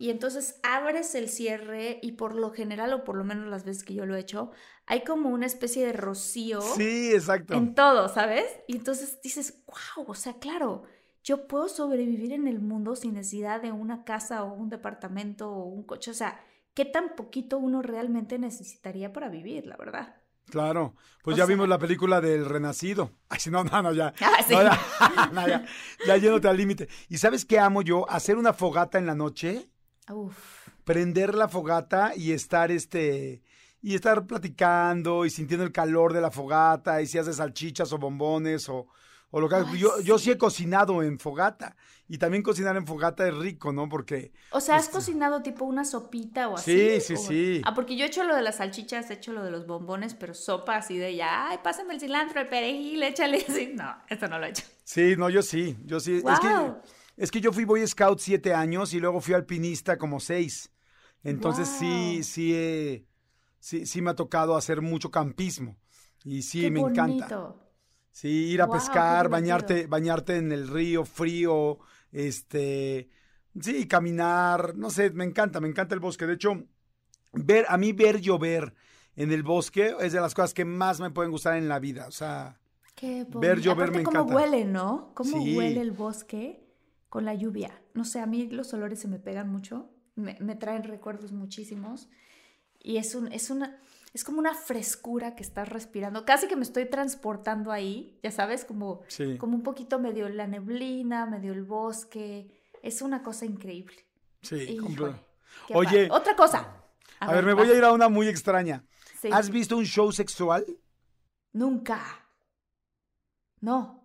Y entonces abres el cierre y por lo general, o por lo menos las veces que yo lo he hecho, hay como una especie de rocío. Sí, exacto. En todo, ¿sabes? Y entonces dices, wow, o sea, claro, yo puedo sobrevivir en el mundo sin necesidad de una casa o un departamento o un coche. O sea, ¿qué tan poquito uno realmente necesitaría para vivir, la verdad? Claro, pues ya vimos la película del Renacido. *laughs* Ay, no, no, no, ya. *laughs* Ah, sí. ya, *laughs* ya, ya yéndote al límite. ¿Y sabes qué amo yo? Hacer una fogata en la noche Prender la fogata y estar este y estar platicando y sintiendo el calor de la fogata y si haces salchichas o bombones o, O lo que Ay, yo, yo sí he sí. cocinado en fogata. Y también cocinar en fogata es rico, ¿no? Porque O sea, ¿has Este- cocinado tipo una sopita o así? Sí, sí, o- sí. Ah, porque yo he hecho lo de las salchichas, he hecho lo de los bombones, pero sopa así de ya, ay, pásame el cilantro, el perejil, échale *laughs* así. No, esto no lo he hecho. Sí, no, yo sí, yo sí. Es, que, Guau. Es que yo fui Boy Scout siete años y luego fui alpinista como seis. Entonces sí, sí, he- sí, sí me ha tocado hacer mucho campismo. Y sí, Qué me encanta. Sí, ir a pescar, bañarte, bañarte en el río frío, este, sí, caminar, no sé, me encanta, me encanta el bosque. De hecho, ver, a mí ver llover en el bosque es de las cosas que más me pueden gustar en la vida. O sea, Qué. Ver llover Aparte, me cómo encanta. huele, ¿no? Cómo Sí. huele el bosque con la lluvia. No sé, a mí los olores se me pegan mucho, me, me traen recuerdos muchísimos. Y es, un, es, una, es como una frescura que estás respirando. Casi que me estoy transportando ahí, ya sabes, como, sí. como un poquito medio la neblina, medio el bosque. Es una cosa increíble. Sí, completo. Oye. padre. Otra cosa. A, ver, me voy a ir a una muy extraña. Sí. ¿Has visto un show sexual? Nunca. No,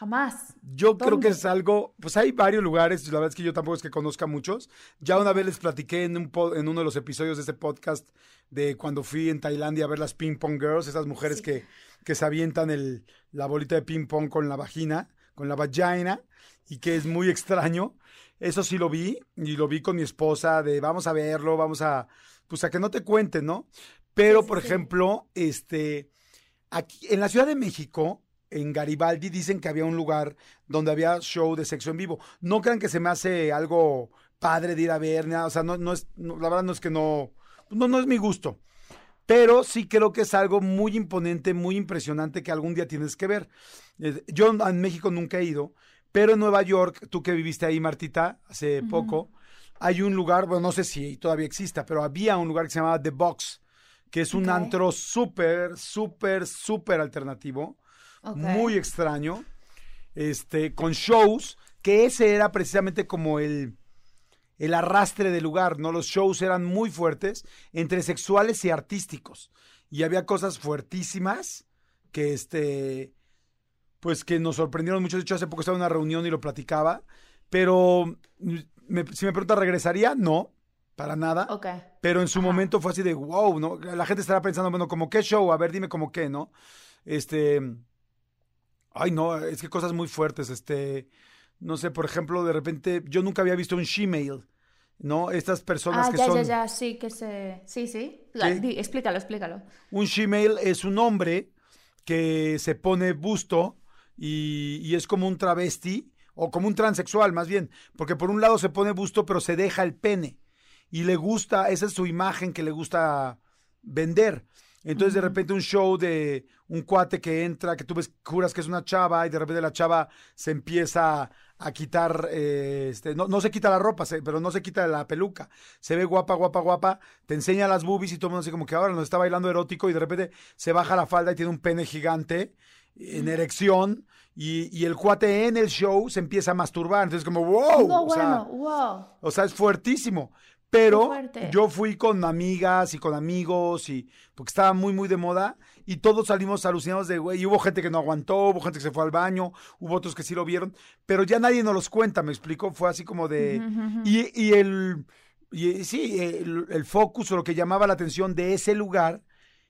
jamás. Yo creo que es algo, pues hay varios lugares, la verdad es que yo tampoco es que conozca muchos. Ya una vez les platiqué en, un en uno de los episodios de este podcast de cuando fui en Tailandia a ver las ping pong girls, esas mujeres Sí. que, que se avientan el, la bolita de ping pong con la vagina, con la vagina, y que es muy extraño. Eso sí lo vi, y lo vi con mi esposa, de vamos a verlo, vamos a, pues a que no te cuenten, ¿no? Pero, Sí, sí, por ejemplo, este, aquí, en la Ciudad de México, en Garibaldi, dicen que había un lugar donde había show de sexo en vivo. No crean que se me hace algo padre de ir a ver, nada, o sea, no, no es, no, la verdad no es que no, no, no es mi gusto. Pero sí creo que es algo muy imponente, muy impresionante que algún día tienes que ver. Eh, Yo en México nunca he ido, pero en Nueva York, tú que viviste ahí, Martita, hace poco, hay un lugar, bueno, no sé si todavía exista, pero había un lugar que se llamaba The Box, que es un antro súper, súper, súper alternativo, Muy extraño, este, con shows, que ese era precisamente como el, el arrastre del lugar, ¿no? Los shows eran muy fuertes, entre sexuales y artísticos. Y había cosas fuertísimas que, este, pues que nos sorprendieron mucho. De hecho, hace poco estaba en una reunión y lo platicaba. Pero, mm, me- si me pregunta, ¿regresaría? No, para nada. Ok. Pero en su Ajá. momento fue así de wow, ¿no? La gente estará pensando, bueno, como qué show, a ver, dime como qué, ¿no? Este. Ay, no, es que cosas muy fuertes, este. No sé, por ejemplo, de repente, yo nunca había visto un shemale, ¿no? Estas personas Ah, que ya, son. ya, ya, sí, que se... Sí, sí. La- ¿Qué? di- explícalo, explícalo. Un shemale es un hombre que se pone busto y, y es como un travesti, o como un transexual más bien, porque por un lado se pone busto, pero se deja el pene. Y le gusta, esa es su imagen que le gusta vender. Entonces, de repente, un show de un cuate que entra, que tú ves, juras que es una chava, y de repente la chava se empieza a quitar, eh, este, no, no se quita la ropa, se- pero no se quita la peluca. Se ve guapa, guapa, guapa, te enseña las boobies y todo el mundo así como que ahora nos está bailando erótico y de repente se baja la falda y tiene un pene gigante en erección y, y el cuate en el show se empieza a masturbar. Entonces, como, wow. no, o sea, bueno, wow. o sea, es fuertísimo. Pero yo fui con amigas y con amigos y porque estaba muy, muy de moda y todos salimos alucinados de, güey, y hubo gente que no aguantó, hubo gente que se fue al baño, hubo otros que sí lo vieron, pero ya nadie nos los cuenta, me explico, fue así como de... Y, y el, y sí, el, el focus o lo que llamaba la atención de ese lugar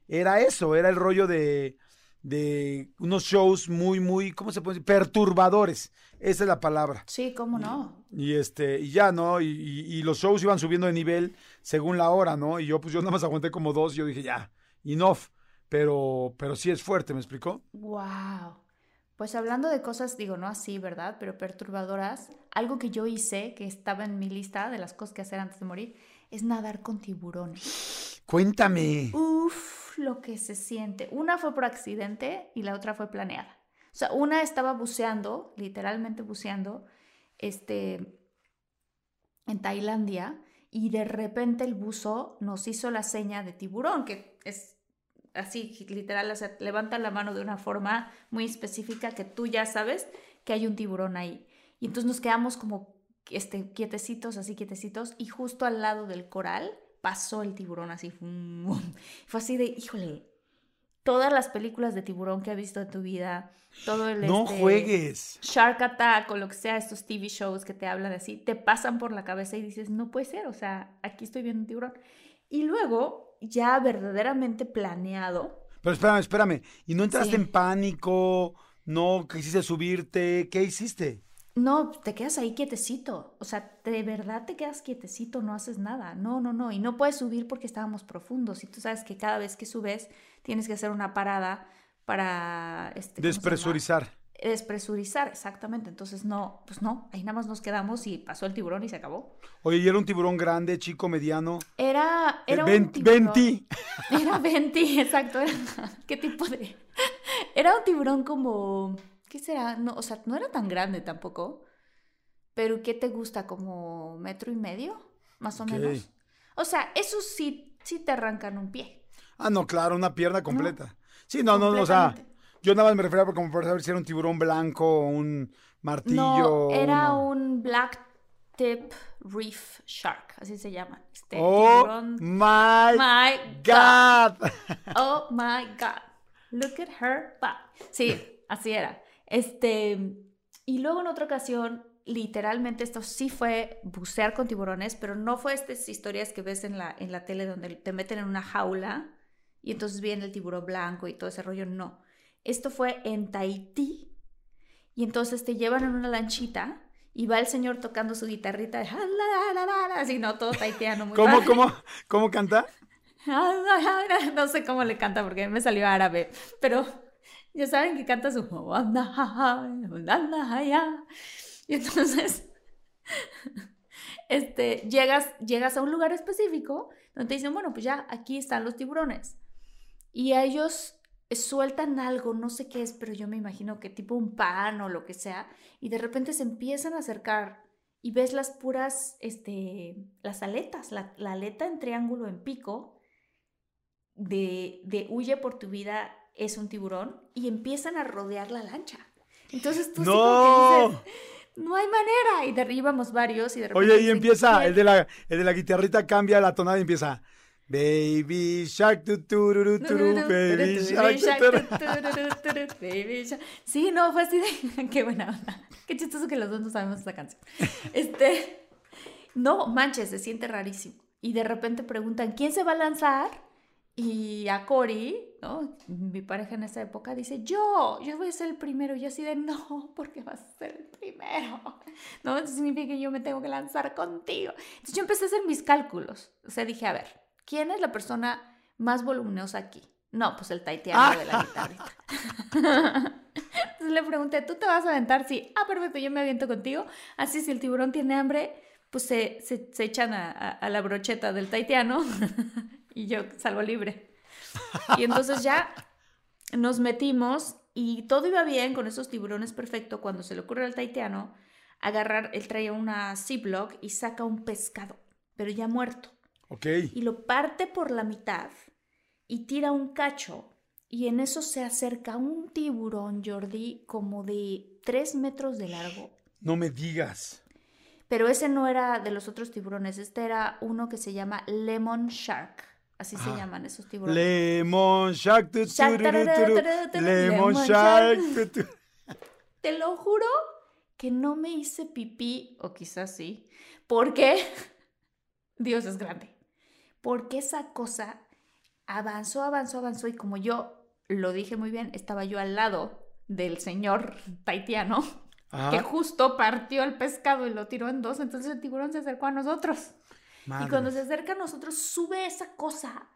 era eso, era el rollo de, de unos shows muy, muy, ¿cómo se puede decir? Perturbadores, esa es la palabra. Sí, cómo no. Y este, y ya, ¿no? Y, y- y los shows iban subiendo de nivel según la hora, ¿no? Y yo, pues yo nada más aguanté como dos y yo dije, ya, enough. Pero, pero sí es fuerte, ¿me explicó? Wow. Pues hablando de cosas, digo, no así, ¿verdad? Pero perturbadoras, algo que yo hice, que estaba en mi lista de las cosas que hacer antes de morir, es nadar con tiburones. Cuéntame. Uf, lo que se siente. Una fue por accidente y la otra fue planeada. O sea, una estaba buceando, literalmente buceando, este, en Tailandia, y de repente el buzo nos hizo la seña de tiburón, que es así, literal, o sea, levanta la mano de una forma muy específica que tú ya sabes que hay un tiburón ahí. Y entonces nos quedamos como este, quietecitos, así quietecitos, y justo al lado del coral pasó el tiburón así. *laughs* Fue así de, híjole, todas las películas de tiburón que has visto en tu vida, todo el... No este, juegues. Shark Attack o lo que sea, estos TV shows que te hablan así, te pasan por la cabeza y dices, no puede ser, o sea, aquí estoy viendo un tiburón. Y luego, ya verdaderamente planeado, Pero espérame, espérame. ¿Y no entraste Sí. en pánico? ¿No quisiste subirte? ¿Qué hiciste? No, te quedas ahí quietecito, o sea, de verdad te quedas quietecito, no haces nada, no, no, no, y no puedes subir porque estábamos profundos, y tú sabes que cada vez que subes tienes que hacer una parada para... Este. Despresurizar. Despresurizar, exactamente, entonces no, pues no, ahí nada más nos quedamos y pasó el tiburón y se acabó. Oye, ¿y era un tiburón grande, chico, mediano? Era, era un tiburón. Venti. Era Venti, *laughs* exacto. Era, ¿Qué tipo de...? Era un tiburón como... ¿Qué será? No, o sea, no era tan grande tampoco. Pero ¿qué te gusta? ¿Como metro y medio? Más o menos. O sea, esos sí, sí te arrancan un pie. Ah, no, claro, una pierna completa. Sí, no, no, no, o sea, yo nada más me refería como para saber si era un tiburón blanco o un martillo. No, era un black tip reef shark, así se llama. Este Oh, tiburón. my My God. God. Oh my God. Look at her butt. Sí, así era. Este, y luego en otra ocasión, literalmente esto sí fue bucear con tiburones, pero no fue estas historias que ves en la, en la tele donde te meten en una jaula y entonces viene el tiburón blanco y todo ese rollo. No. Esto fue en Tahití y entonces te llevan en una lanchita y va el señor tocando su guitarrita de así, no, todo tahitiano. Muy ¿Cómo, padre. cómo, cómo canta? *laughs* No sé cómo le canta porque me salió árabe, pero ya saben que canta su... Y entonces, *laughs* este, llegas, llegas a un lugar específico donde te dicen, bueno, pues ya aquí están los tiburones. Y ellos sueltan algo, no sé qué es, pero yo me imagino que tipo un pan o lo que sea, y de repente se empiezan a acercar y ves las puras, este, las aletas, la, la aleta en triángulo en pico de, de huye por tu vida es un tiburón y empiezan a rodear la lancha. Entonces tú sí ¡No! dices, no hay manera. Y derribamos varios y de repente Oye, y empieza, el de, la, el de la guitarrita cambia la tonada y empieza. Baby Shark, tu, tururu, turu, baby Shark, tu, turu". Baby Shark. Sí, no, fue así de... *laughs* Qué buena onda. Qué chistoso que los dos no sabemos esta canción. *laughs* Este... No, manches, se siente rarísimo. Y de repente preguntan, ¿quién se va a lanzar? Y a Cory, ¿no? Mi pareja en esa época dice, yo, yo voy a ser el primero. Y yo así de, no, porque vas a ser el primero. *laughs* No, eso significa que yo me tengo que lanzar contigo. Entonces yo empecé a hacer mis cálculos. O sea, dije, a ver, ¿quién es la persona más voluminosa aquí? No, pues el taiteano de la guitarrita. *laughs* Entonces le pregunté, ¿tú te vas a aventar? Sí. Ah, perfecto, yo me aviento contigo. Así si el tiburón tiene hambre, pues se, se, se echan a, a- a la brocheta del taitiano *laughs* y yo salgo libre. Y entonces ya nos metimos y todo iba bien con esos tiburones perfecto cuando se le ocurre al taitiano agarrar, él traía una Ziploc y saca un pescado, pero ya muerto Ok. y lo parte por la mitad y tira un cacho. Y en eso se acerca un tiburón, Jordi, como de 3 metros de largo. No me digas. Pero ese no era de los otros tiburones, este era uno que se llama Lemon Shark. Así se Ah. llaman esos tiburones. Lemon Shark, Lemon. *laughs* Te lo juro que no me hice pipí, o quizás sí, porque *laughs* Dios es grande. Porque esa cosa avanzó, avanzó, avanzó y como yo lo dije muy bien, estaba yo al lado del señor taitiano Ajá. que justo partió el pescado y lo tiró en dos, entonces el tiburón se acercó a nosotros. Madre. Y cuando se acerca a nosotros, sube esa cosa,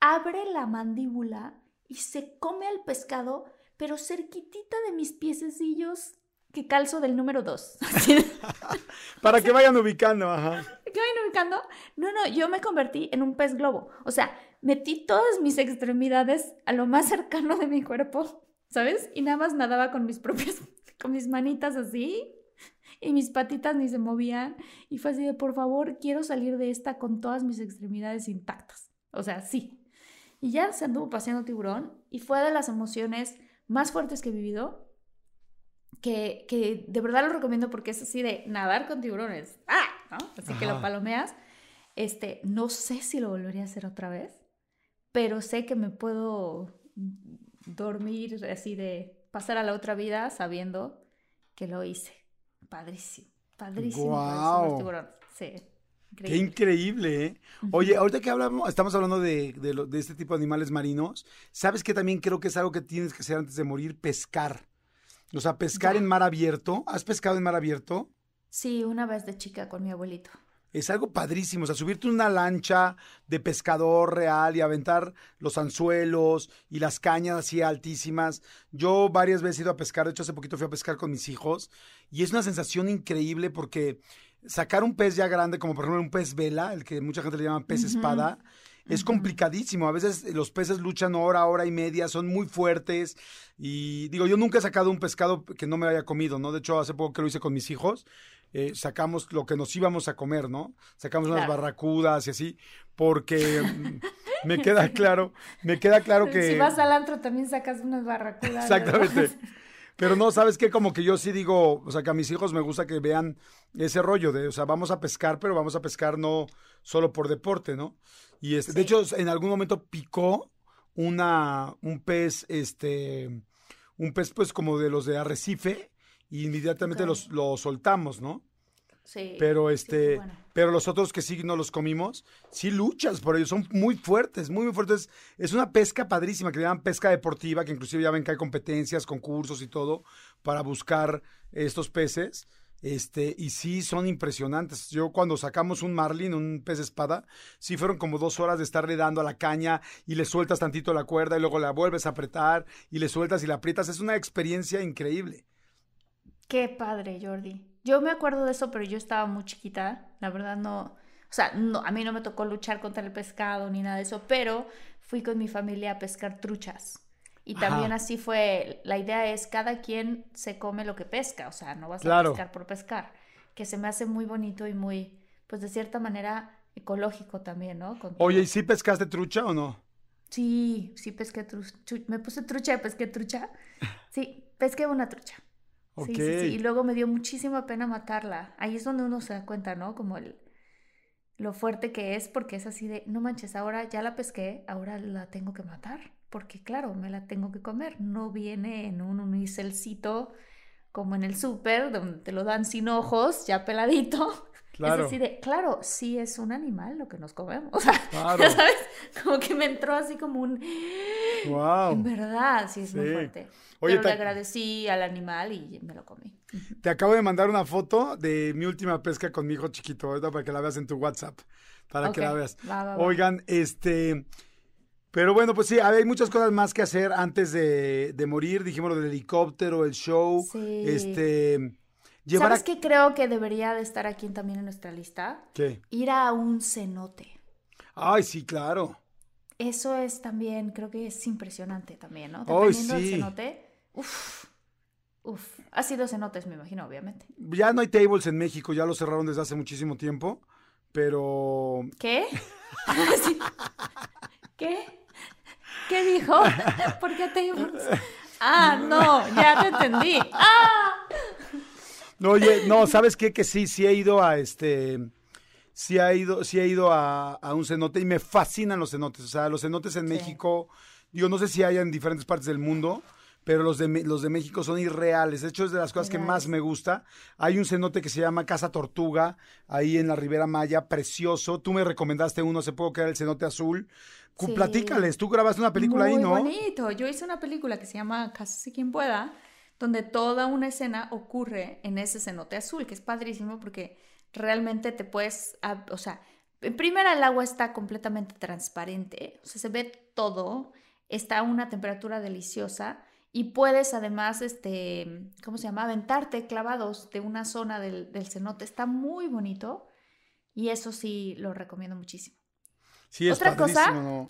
abre la mandíbula y se come al pescado, pero cerquitita de mis piececillos que calzo del número 2. *laughs* *laughs* Para que vayan ubicando, ajá. ¿Qué vayan ubicando? No, no, yo me convertí en un pez globo. O sea, metí todas mis extremidades a lo más cercano de mi cuerpo, ¿sabes? Y nada más nadaba con mis propias, *laughs* con mis manitas así. Y mis patitas ni se movían. Y fue así de, por favor, quiero salir de esta con todas mis extremidades intactas. O sea, sí. Y ya se anduvo paseando tiburón. Y fue de las emociones más fuertes que he vivido. Que, que de verdad lo recomiendo porque es así de nadar con tiburones. ¡Ah! ¿no? Así que lo Ajá. palomeas. Este, no sé si lo volvería a hacer otra vez, pero sé que me puedo dormir así de pasar a la otra vida sabiendo que lo hice. Padrísimo, padrísimo. Los tiburones. Sí. Qué increíble. increíble, ¿eh? Oye, ahorita que hablamos, estamos hablando de, de este tipo de animales marinos, ¿sabes que también creo que es algo que tienes que hacer antes de morir? Pescar. O sea, pescar Ya. en mar abierto. ¿Has pescado en mar abierto? Sí, una vez de chica con mi abuelito. Es algo padrísimo, o sea, subirte una lancha de pescador real y aventar los anzuelos y las cañas así altísimas. Yo varias veces he ido a pescar, de hecho hace poquito fui a pescar con mis hijos y es una sensación increíble porque sacar un pez ya grande, como por ejemplo un pez vela, el que mucha gente le llama pez espada, es complicadísimo. A veces los peces luchan hora, hora y media, son muy fuertes. Y digo, yo nunca he sacado un pescado que no me haya comido, ¿no? De hecho, hace poco que lo hice con mis hijos, eh, sacamos lo que nos íbamos a comer, ¿no? Sacamos unas barracudas y así, porque mm, me *laughs* queda claro, me queda claro que... Si vas al antro también sacas unas barracudas. Exactamente. *laughs* Pero no, ¿sabes qué? Como que yo sí digo, o sea, que a mis hijos me gusta que vean ese rollo de, o sea, vamos a pescar, pero vamos a pescar no solo por deporte, ¿no? Y este, de hecho, en algún momento picó una, un pez, este, un pez pues como de los de arrecife, y inmediatamente los, lo soltamos, ¿no? Sí. Pero sí, este, bueno. pero los otros que sí no los comimos, sí luchas por ellos, son muy fuertes, muy, muy fuertes. Es una pesca padrísima que le llaman pesca deportiva, que inclusive ya ven que hay competencias, concursos y todo para buscar estos peces. Este, y sí son impresionantes. Yo cuando sacamos un marlin, un pez espada, sí fueron como dos horas de estarle dando a la caña y le sueltas tantito la cuerda y luego la vuelves a apretar y le sueltas y la aprietas. Es una experiencia increíble. Qué padre, Jordi. Yo me acuerdo de eso, pero yo estaba muy chiquita. La verdad no, o sea, no, a mí no me tocó luchar contra el pescado ni nada de eso, pero fui con mi familia a pescar truchas. Y Ajá. también así fue, la idea es cada quien se come lo que pesca, o sea, no vas Claro. a pescar por pescar, que se me hace muy bonito y muy, pues de cierta manera ecológico también, ¿no? Con Oye. ¿y sí pescaste trucha o no? Sí, sí pesqué trucha, me puse trucha y pesqué trucha. Sí, pesqué una trucha. Sí, sí, sí. Y luego me dio muchísima pena matarla. Ahí es donde uno se da cuenta, ¿no? Como el lo fuerte que es, porque es así de, no manches, ahora ya la pesqué, ahora la tengo que matar, porque claro, me la tengo que comer. No viene en un unicelcito como en el súper, donde te lo dan sin ojos, ya peladito. Claro. Es así de, claro, sí es un animal lo que nos comemos. *laughs* O sea, Claro. ya sabes, como que me entró así como un... Wow. En verdad, sí es muy fuerte. Oye, Pero te- le agradecí al animal y me lo comí. Te acabo de mandar una foto de mi última pesca con mi hijo chiquito, ahorita para que la veas en tu WhatsApp, para que la veas. va, va, va. Oigan, este, pero bueno, pues sí, hay muchas cosas más que hacer antes de, de morir. Dijimos lo del helicóptero, el show, Sí. este, llevar ¿Sabes a... qué creo que debería de estar aquí también en nuestra lista? ¿Qué? Ir a un cenote. Ay, sí, claro. Eso es también, creo que es impresionante también, ¿no? Ay, Dependiendo del sí. cenote. Uf, uf. Ha sido cenotes, me imagino, obviamente. Ya no hay tables en México, ya lo cerraron desde hace muchísimo tiempo, pero ¿Qué? *laughs* ¿Qué? ¿Qué dijo? *laughs* ¿Por qué ibas? Ah, no, ya te entendí. ¡Ah! No, oye, no, ¿sabes qué? Que sí, sí he ido a este. Sí he ido, sí he ido a, a un cenote y me fascinan los cenotes. O sea, los cenotes en Sí. México, digo, no sé si hay en diferentes partes del mundo, pero los de, los de México son irreales. De hecho, es de las cosas que más me gusta. Hay un cenote que se llama Casa Tortuga, ahí en la Ribera Maya, precioso. Tú me recomendaste uno hace poco que era el cenote azul. Sí. Platícales, tú grabaste una película ahí, Muy ¿no? bonito. Yo hice una película que se llama Casi quien pueda, donde toda una escena ocurre en ese cenote azul, que es padrísimo porque realmente te puedes, o sea, en primera el agua está completamente transparente, o sea, se ve todo, está a una temperatura deliciosa y puedes además, este, ¿cómo se llama? Aventarte clavados de una zona del, del cenote. Está muy bonito y eso sí lo recomiendo muchísimo. Sí, es ¿Otra cosa?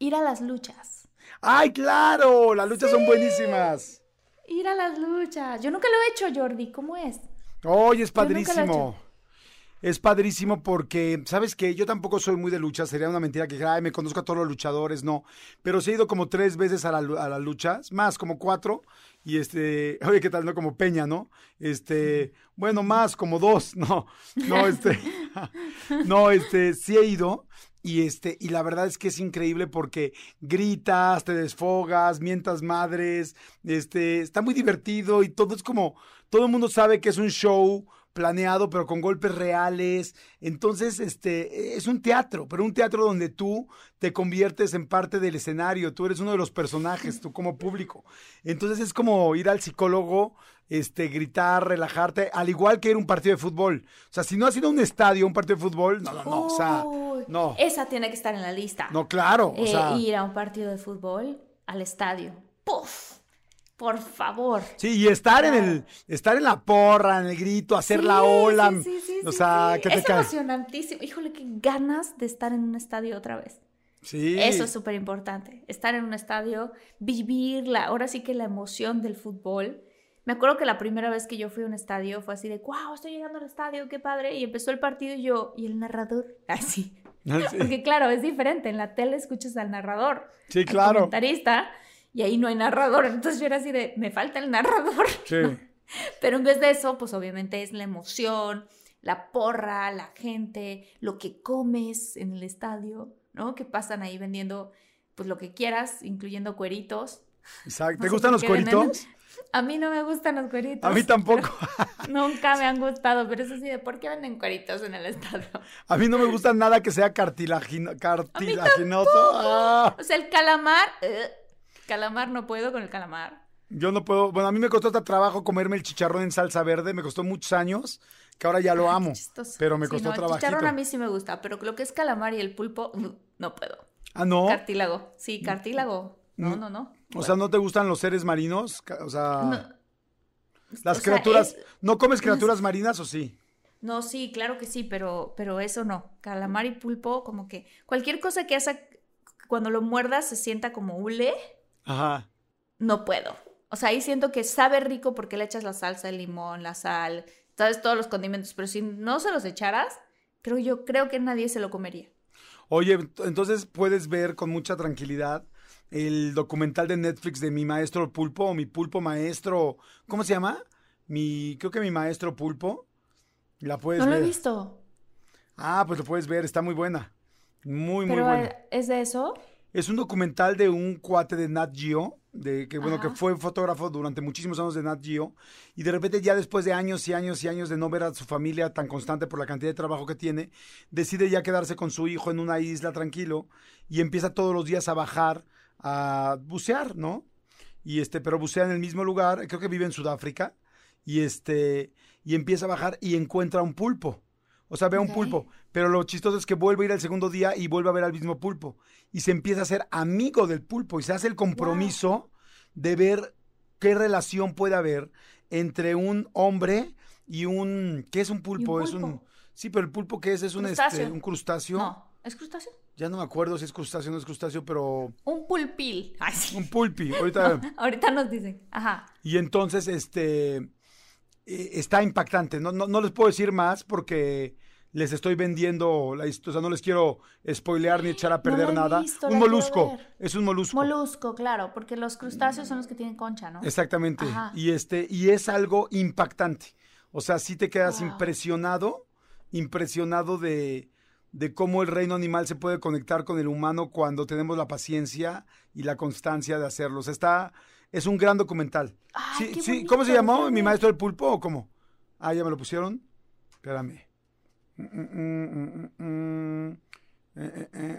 Ir a las luchas. ¡Ay, claro! Las luchas son buenísimas. Ir a las luchas. Yo nunca lo he hecho, Jordi. ¿Cómo es? Oye, es he padrísimo. Es padrísimo porque, ¿sabes qué? Yo tampoco soy muy de lucha, sería una mentira que dijera, ay, me conozco a todos los luchadores, no. Pero sí he ido como tres veces a, la a las luchas, más, como cuatro. Y este, *laughs* oye, ¿qué tal? No como Peña, ¿no? Este, bueno, más, como dos, *laughs* no. No, este, *laughs* no, este, sí he ido. Y este, y la verdad es que es increíble porque gritas, te desfogas, mientas madres, este, está muy divertido y todo es como, todo el mundo sabe que es un show planeado, pero con golpes reales. Entonces, este, es un teatro, pero un teatro donde tú te conviertes en parte del escenario, tú eres uno de los personajes, tú como público. Entonces es como ir al psicólogo, este, gritar, relajarte, al igual que ir a un partido de fútbol. O sea, si no has ido a un estadio, un partido de fútbol, no, no, no, o sea, no. Esa tiene que estar en la lista. No, claro, o Eh, sea, ir a un partido de fútbol al estadio. ¡Puf! Por favor. sí, y estar en el, estar en la porra, en el grito, hacer Sí, la ola, sí, sí, sí, o sea, que Es emocionantísimo. Híjole, qué ganas de estar en un estadio otra vez. Sí. Eso es súper importante. Estar en un estadio, vivir la, ahora sí que la emoción del fútbol. Me acuerdo que la primera vez que yo fui a un estadio fue así de, wow, estoy llegando al estadio, qué padre. Y empezó el partido y yo, ¿y el narrador? *laughs* Así. Sí. Porque claro, es diferente. En la tele escuchas al narrador. Sí, al claro. comentarista. Y ahí no hay narrador. Entonces yo era así de, me falta el narrador. Sí. *laughs* Pero en vez de eso, pues obviamente es la emoción, la porra, la gente, lo que comes en el estadio, ¿no? Que pasan ahí vendiendo pues lo que quieras, incluyendo cueritos. Exacto. ¿Te No gustan los cueritos? *laughs* A mí no me gustan los cueritos. A mí tampoco. *laughs* Nunca me han gustado, pero eso sí, de por qué venden cueritos en el estadio. A mí no me gusta nada que sea cartilagino- cartilaginoso. Ah, O sea, el calamar, eh, calamar no puedo con el calamar. yo no puedo. Bueno, a mí me costó hasta trabajo comerme el chicharrón en salsa verde. Me costó muchos años, que ahora ya lo amo. Chistoso. Pero me Sí, costó no, el trabajito. chicharrón a mí sí me gusta, pero lo que es calamar y el pulpo, mm, no puedo. Ah, no. Cartílago, sí, cartílago. No, Mm. no, no. O sea, ¿no te gustan los seres marinos? O sea, No. las o sea, criaturas. es- ¿No comes *laughs* criaturas marinas o sí? No, sí, claro que sí, pero, pero eso no. Calamar y pulpo, como que cualquier cosa que haga cuando lo muerdas se sienta como hule, Ajá. no puedo. O sea, ahí siento que sabe rico porque le echas la salsa, el limón, la sal, sabes, todos los condimentos, pero si no se los echaras, creo yo creo que nadie se lo comería. Oye, entonces puedes ver con mucha tranquilidad el documental de Netflix de mi maestro pulpo o mi pulpo maestro. ¿Cómo se llama? Mi, creo que mi maestro pulpo. La puedes no lo ver. he visto. Ah, pues lo puedes ver, está muy buena. Muy, muy buena. ¿es de eso? Es un documental de un cuate de Nat Geo, de que bueno, que fue fotógrafo durante muchísimos años de Nat Geo, y de repente ya después de años y años y años de no ver a su familia tan constante por la cantidad de trabajo que tiene, decide ya quedarse con su hijo en una isla tranquilo y empieza todos los días a bajar a bucear, ¿no? Y este, pero bucea en el mismo lugar, creo que vive en Sudáfrica, y este, y empieza a bajar y encuentra un pulpo. O sea, ve a un pulpo. Pero lo chistoso es que vuelve a ir al segundo día y vuelve a ver al mismo pulpo. Y se empieza a ser amigo del pulpo y se hace el compromiso de ver qué relación puede haber entre un hombre y un... ¿Qué es un pulpo? Es un... Sí, pero el pulpo ¿qué es? Es un, este, Crustáceo. un crustáceo. No, ¿es crustáceo? Ya no me acuerdo si es crustáceo o no es crustáceo, pero... Un pulpil. Ay, sí. Un pulpi. *laughs* Ahorita... Ahorita nos dicen. Ajá. Y entonces, este, eh, está impactante. No, no, no les puedo decir más porque les estoy vendiendo la historia. O sea, no les quiero spoilear ni echar a perder nada. visto, un molusco. Es un molusco. Molusco, claro, porque los crustáceos son los que tienen concha, ¿no? Exactamente. Ajá. Y este, y es algo impactante. O sea, sí te quedas Wow. impresionado, impresionado de, de cómo el reino animal se puede conectar con el humano cuando tenemos la paciencia y la constancia de hacerlo. O sea, está, es un gran documental. Ay, Sí, qué sí, ¿Cómo se llamó? ¿Mi maestro del pulpo o cómo? Ah, ya me lo pusieron. Espérame.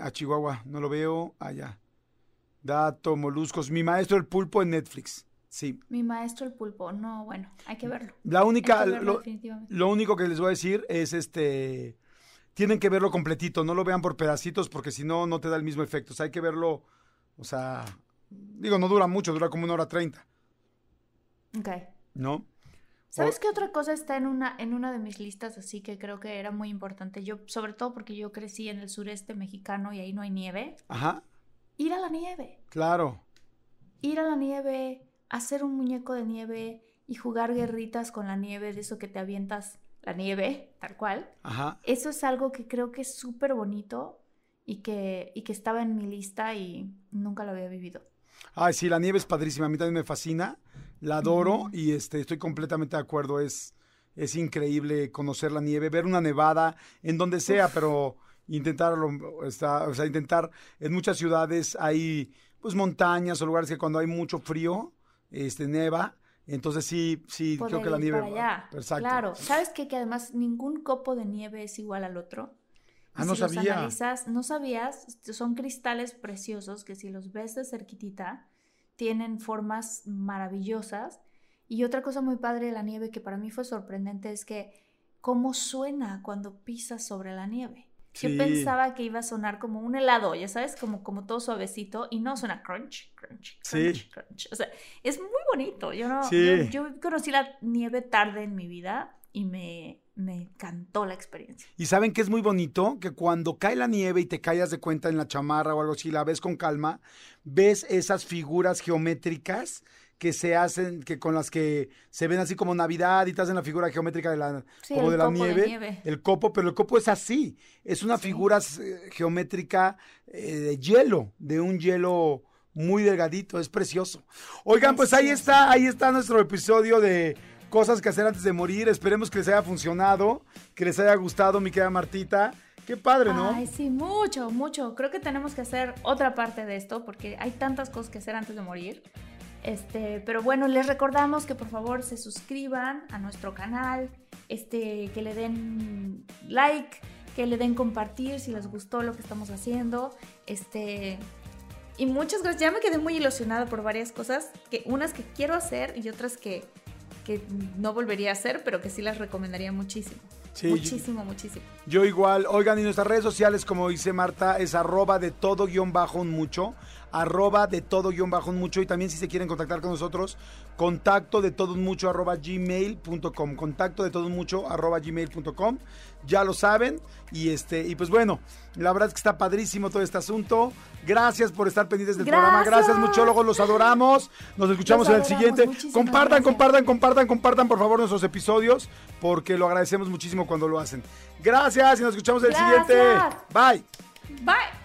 A Chihuahua, no lo veo. Allá. Dato, moluscos. Mi maestro del pulpo en Netflix. Sí. Mi maestro el pulpo. No, bueno, hay que verlo. La única, verlo lo, lo único que les voy a decir es este. Tienen que verlo completito, no lo vean por pedacitos porque si no, no te da el mismo efecto. O sea, hay que verlo, o sea, digo, no dura mucho, dura como una hora treinta, Ok. ¿no? ¿Sabes qué otra cosa está en una, en una de mis listas así que creo que era muy importante? Yo, sobre todo porque yo crecí en el sureste mexicano y ahí no hay nieve. Ajá, Ir a la nieve. claro. Ir a la nieve, hacer un muñeco de nieve y jugar guerritas con la nieve, de eso que te avientas la nieve, tal cual. Ajá. Eso es algo que creo que es súper bonito y que, y que estaba en mi lista y nunca lo había vivido. Ay, sí, la nieve es padrísima, a mí también me fascina, la adoro y este, estoy completamente de acuerdo, es, es increíble conocer la nieve, ver una nevada en donde sea, pero intentarlo, está, o sea, intentar, en muchas ciudades hay pues montañas o lugares que cuando hay mucho frío, este, neva, entonces sí, sí, creo que la nieve... Para allá. Claro, ¿sabes qué? Que además ningún copo de nieve es igual al otro. Ah, no sabía. analizas, no sabías, son cristales preciosos que si los ves de cerquitita, tienen formas maravillosas. Y otra cosa muy padre de la nieve que para mí fue sorprendente es que cómo suena cuando pisas sobre la nieve. Yo pensaba que iba a sonar como un helado, ya sabes, como, como todo suavecito, y no suena crunch, crunch, crunch, crunch. O sea, es muy bonito. Yo no, yo, conocí la nieve tarde en mi vida y me, me encantó la experiencia. Y saben que es muy bonito que cuando cae la nieve y te callas de cuenta en la chamarra o algo así, la ves con calma, ves esas figuras geométricas que se hacen, que con las que se ven así como Navidad y te hacen la figura geométrica de la, como de la nieve, el copo, pero el copo es así, es una figura eh, geométrica eh, de hielo, de un hielo muy delgadito, es precioso. Oigan, pues ahí está, ahí está nuestro episodio de cosas que hacer antes de morir. Esperemos que les haya funcionado, que les haya gustado, mi querida Martita. Qué padre, ¿no? Ay, sí, mucho, mucho. Creo que tenemos que hacer otra parte de esto porque hay tantas cosas que hacer antes de morir. Este, pero bueno, les recordamos que por favor se suscriban a nuestro canal, este, que le den like, que le den compartir si les gustó lo que estamos haciendo. Este, y muchas gracias. Ya me quedé muy ilusionada por varias cosas, que unas que quiero hacer y otras que, que no volvería a hacer, pero que sí las recomendaría muchísimo. muchísimo, muchísimo. Yo igual. Oigan, y nuestras redes sociales, como dice Marta, es arroba de todo guion bajo un mucho arroba de todo guion bajo mucho y también si se quieren contactar con nosotros, contacto de todo mucho arroba gmail.com, contacto de todo mucho arroba gmail.com, ya lo saben y este y pues bueno, la verdad es que está padrísimo todo este asunto. Gracias por estar pendientes del programa. Gracias, muchólogos, los adoramos. Nos escuchamos en el siguiente. Compartan, compartan, compartan, compartan, por favor, nuestros episodios, porque lo agradecemos muchísimo cuando lo hacen. Gracias y nos escuchamos en el siguiente. Bye. Bye.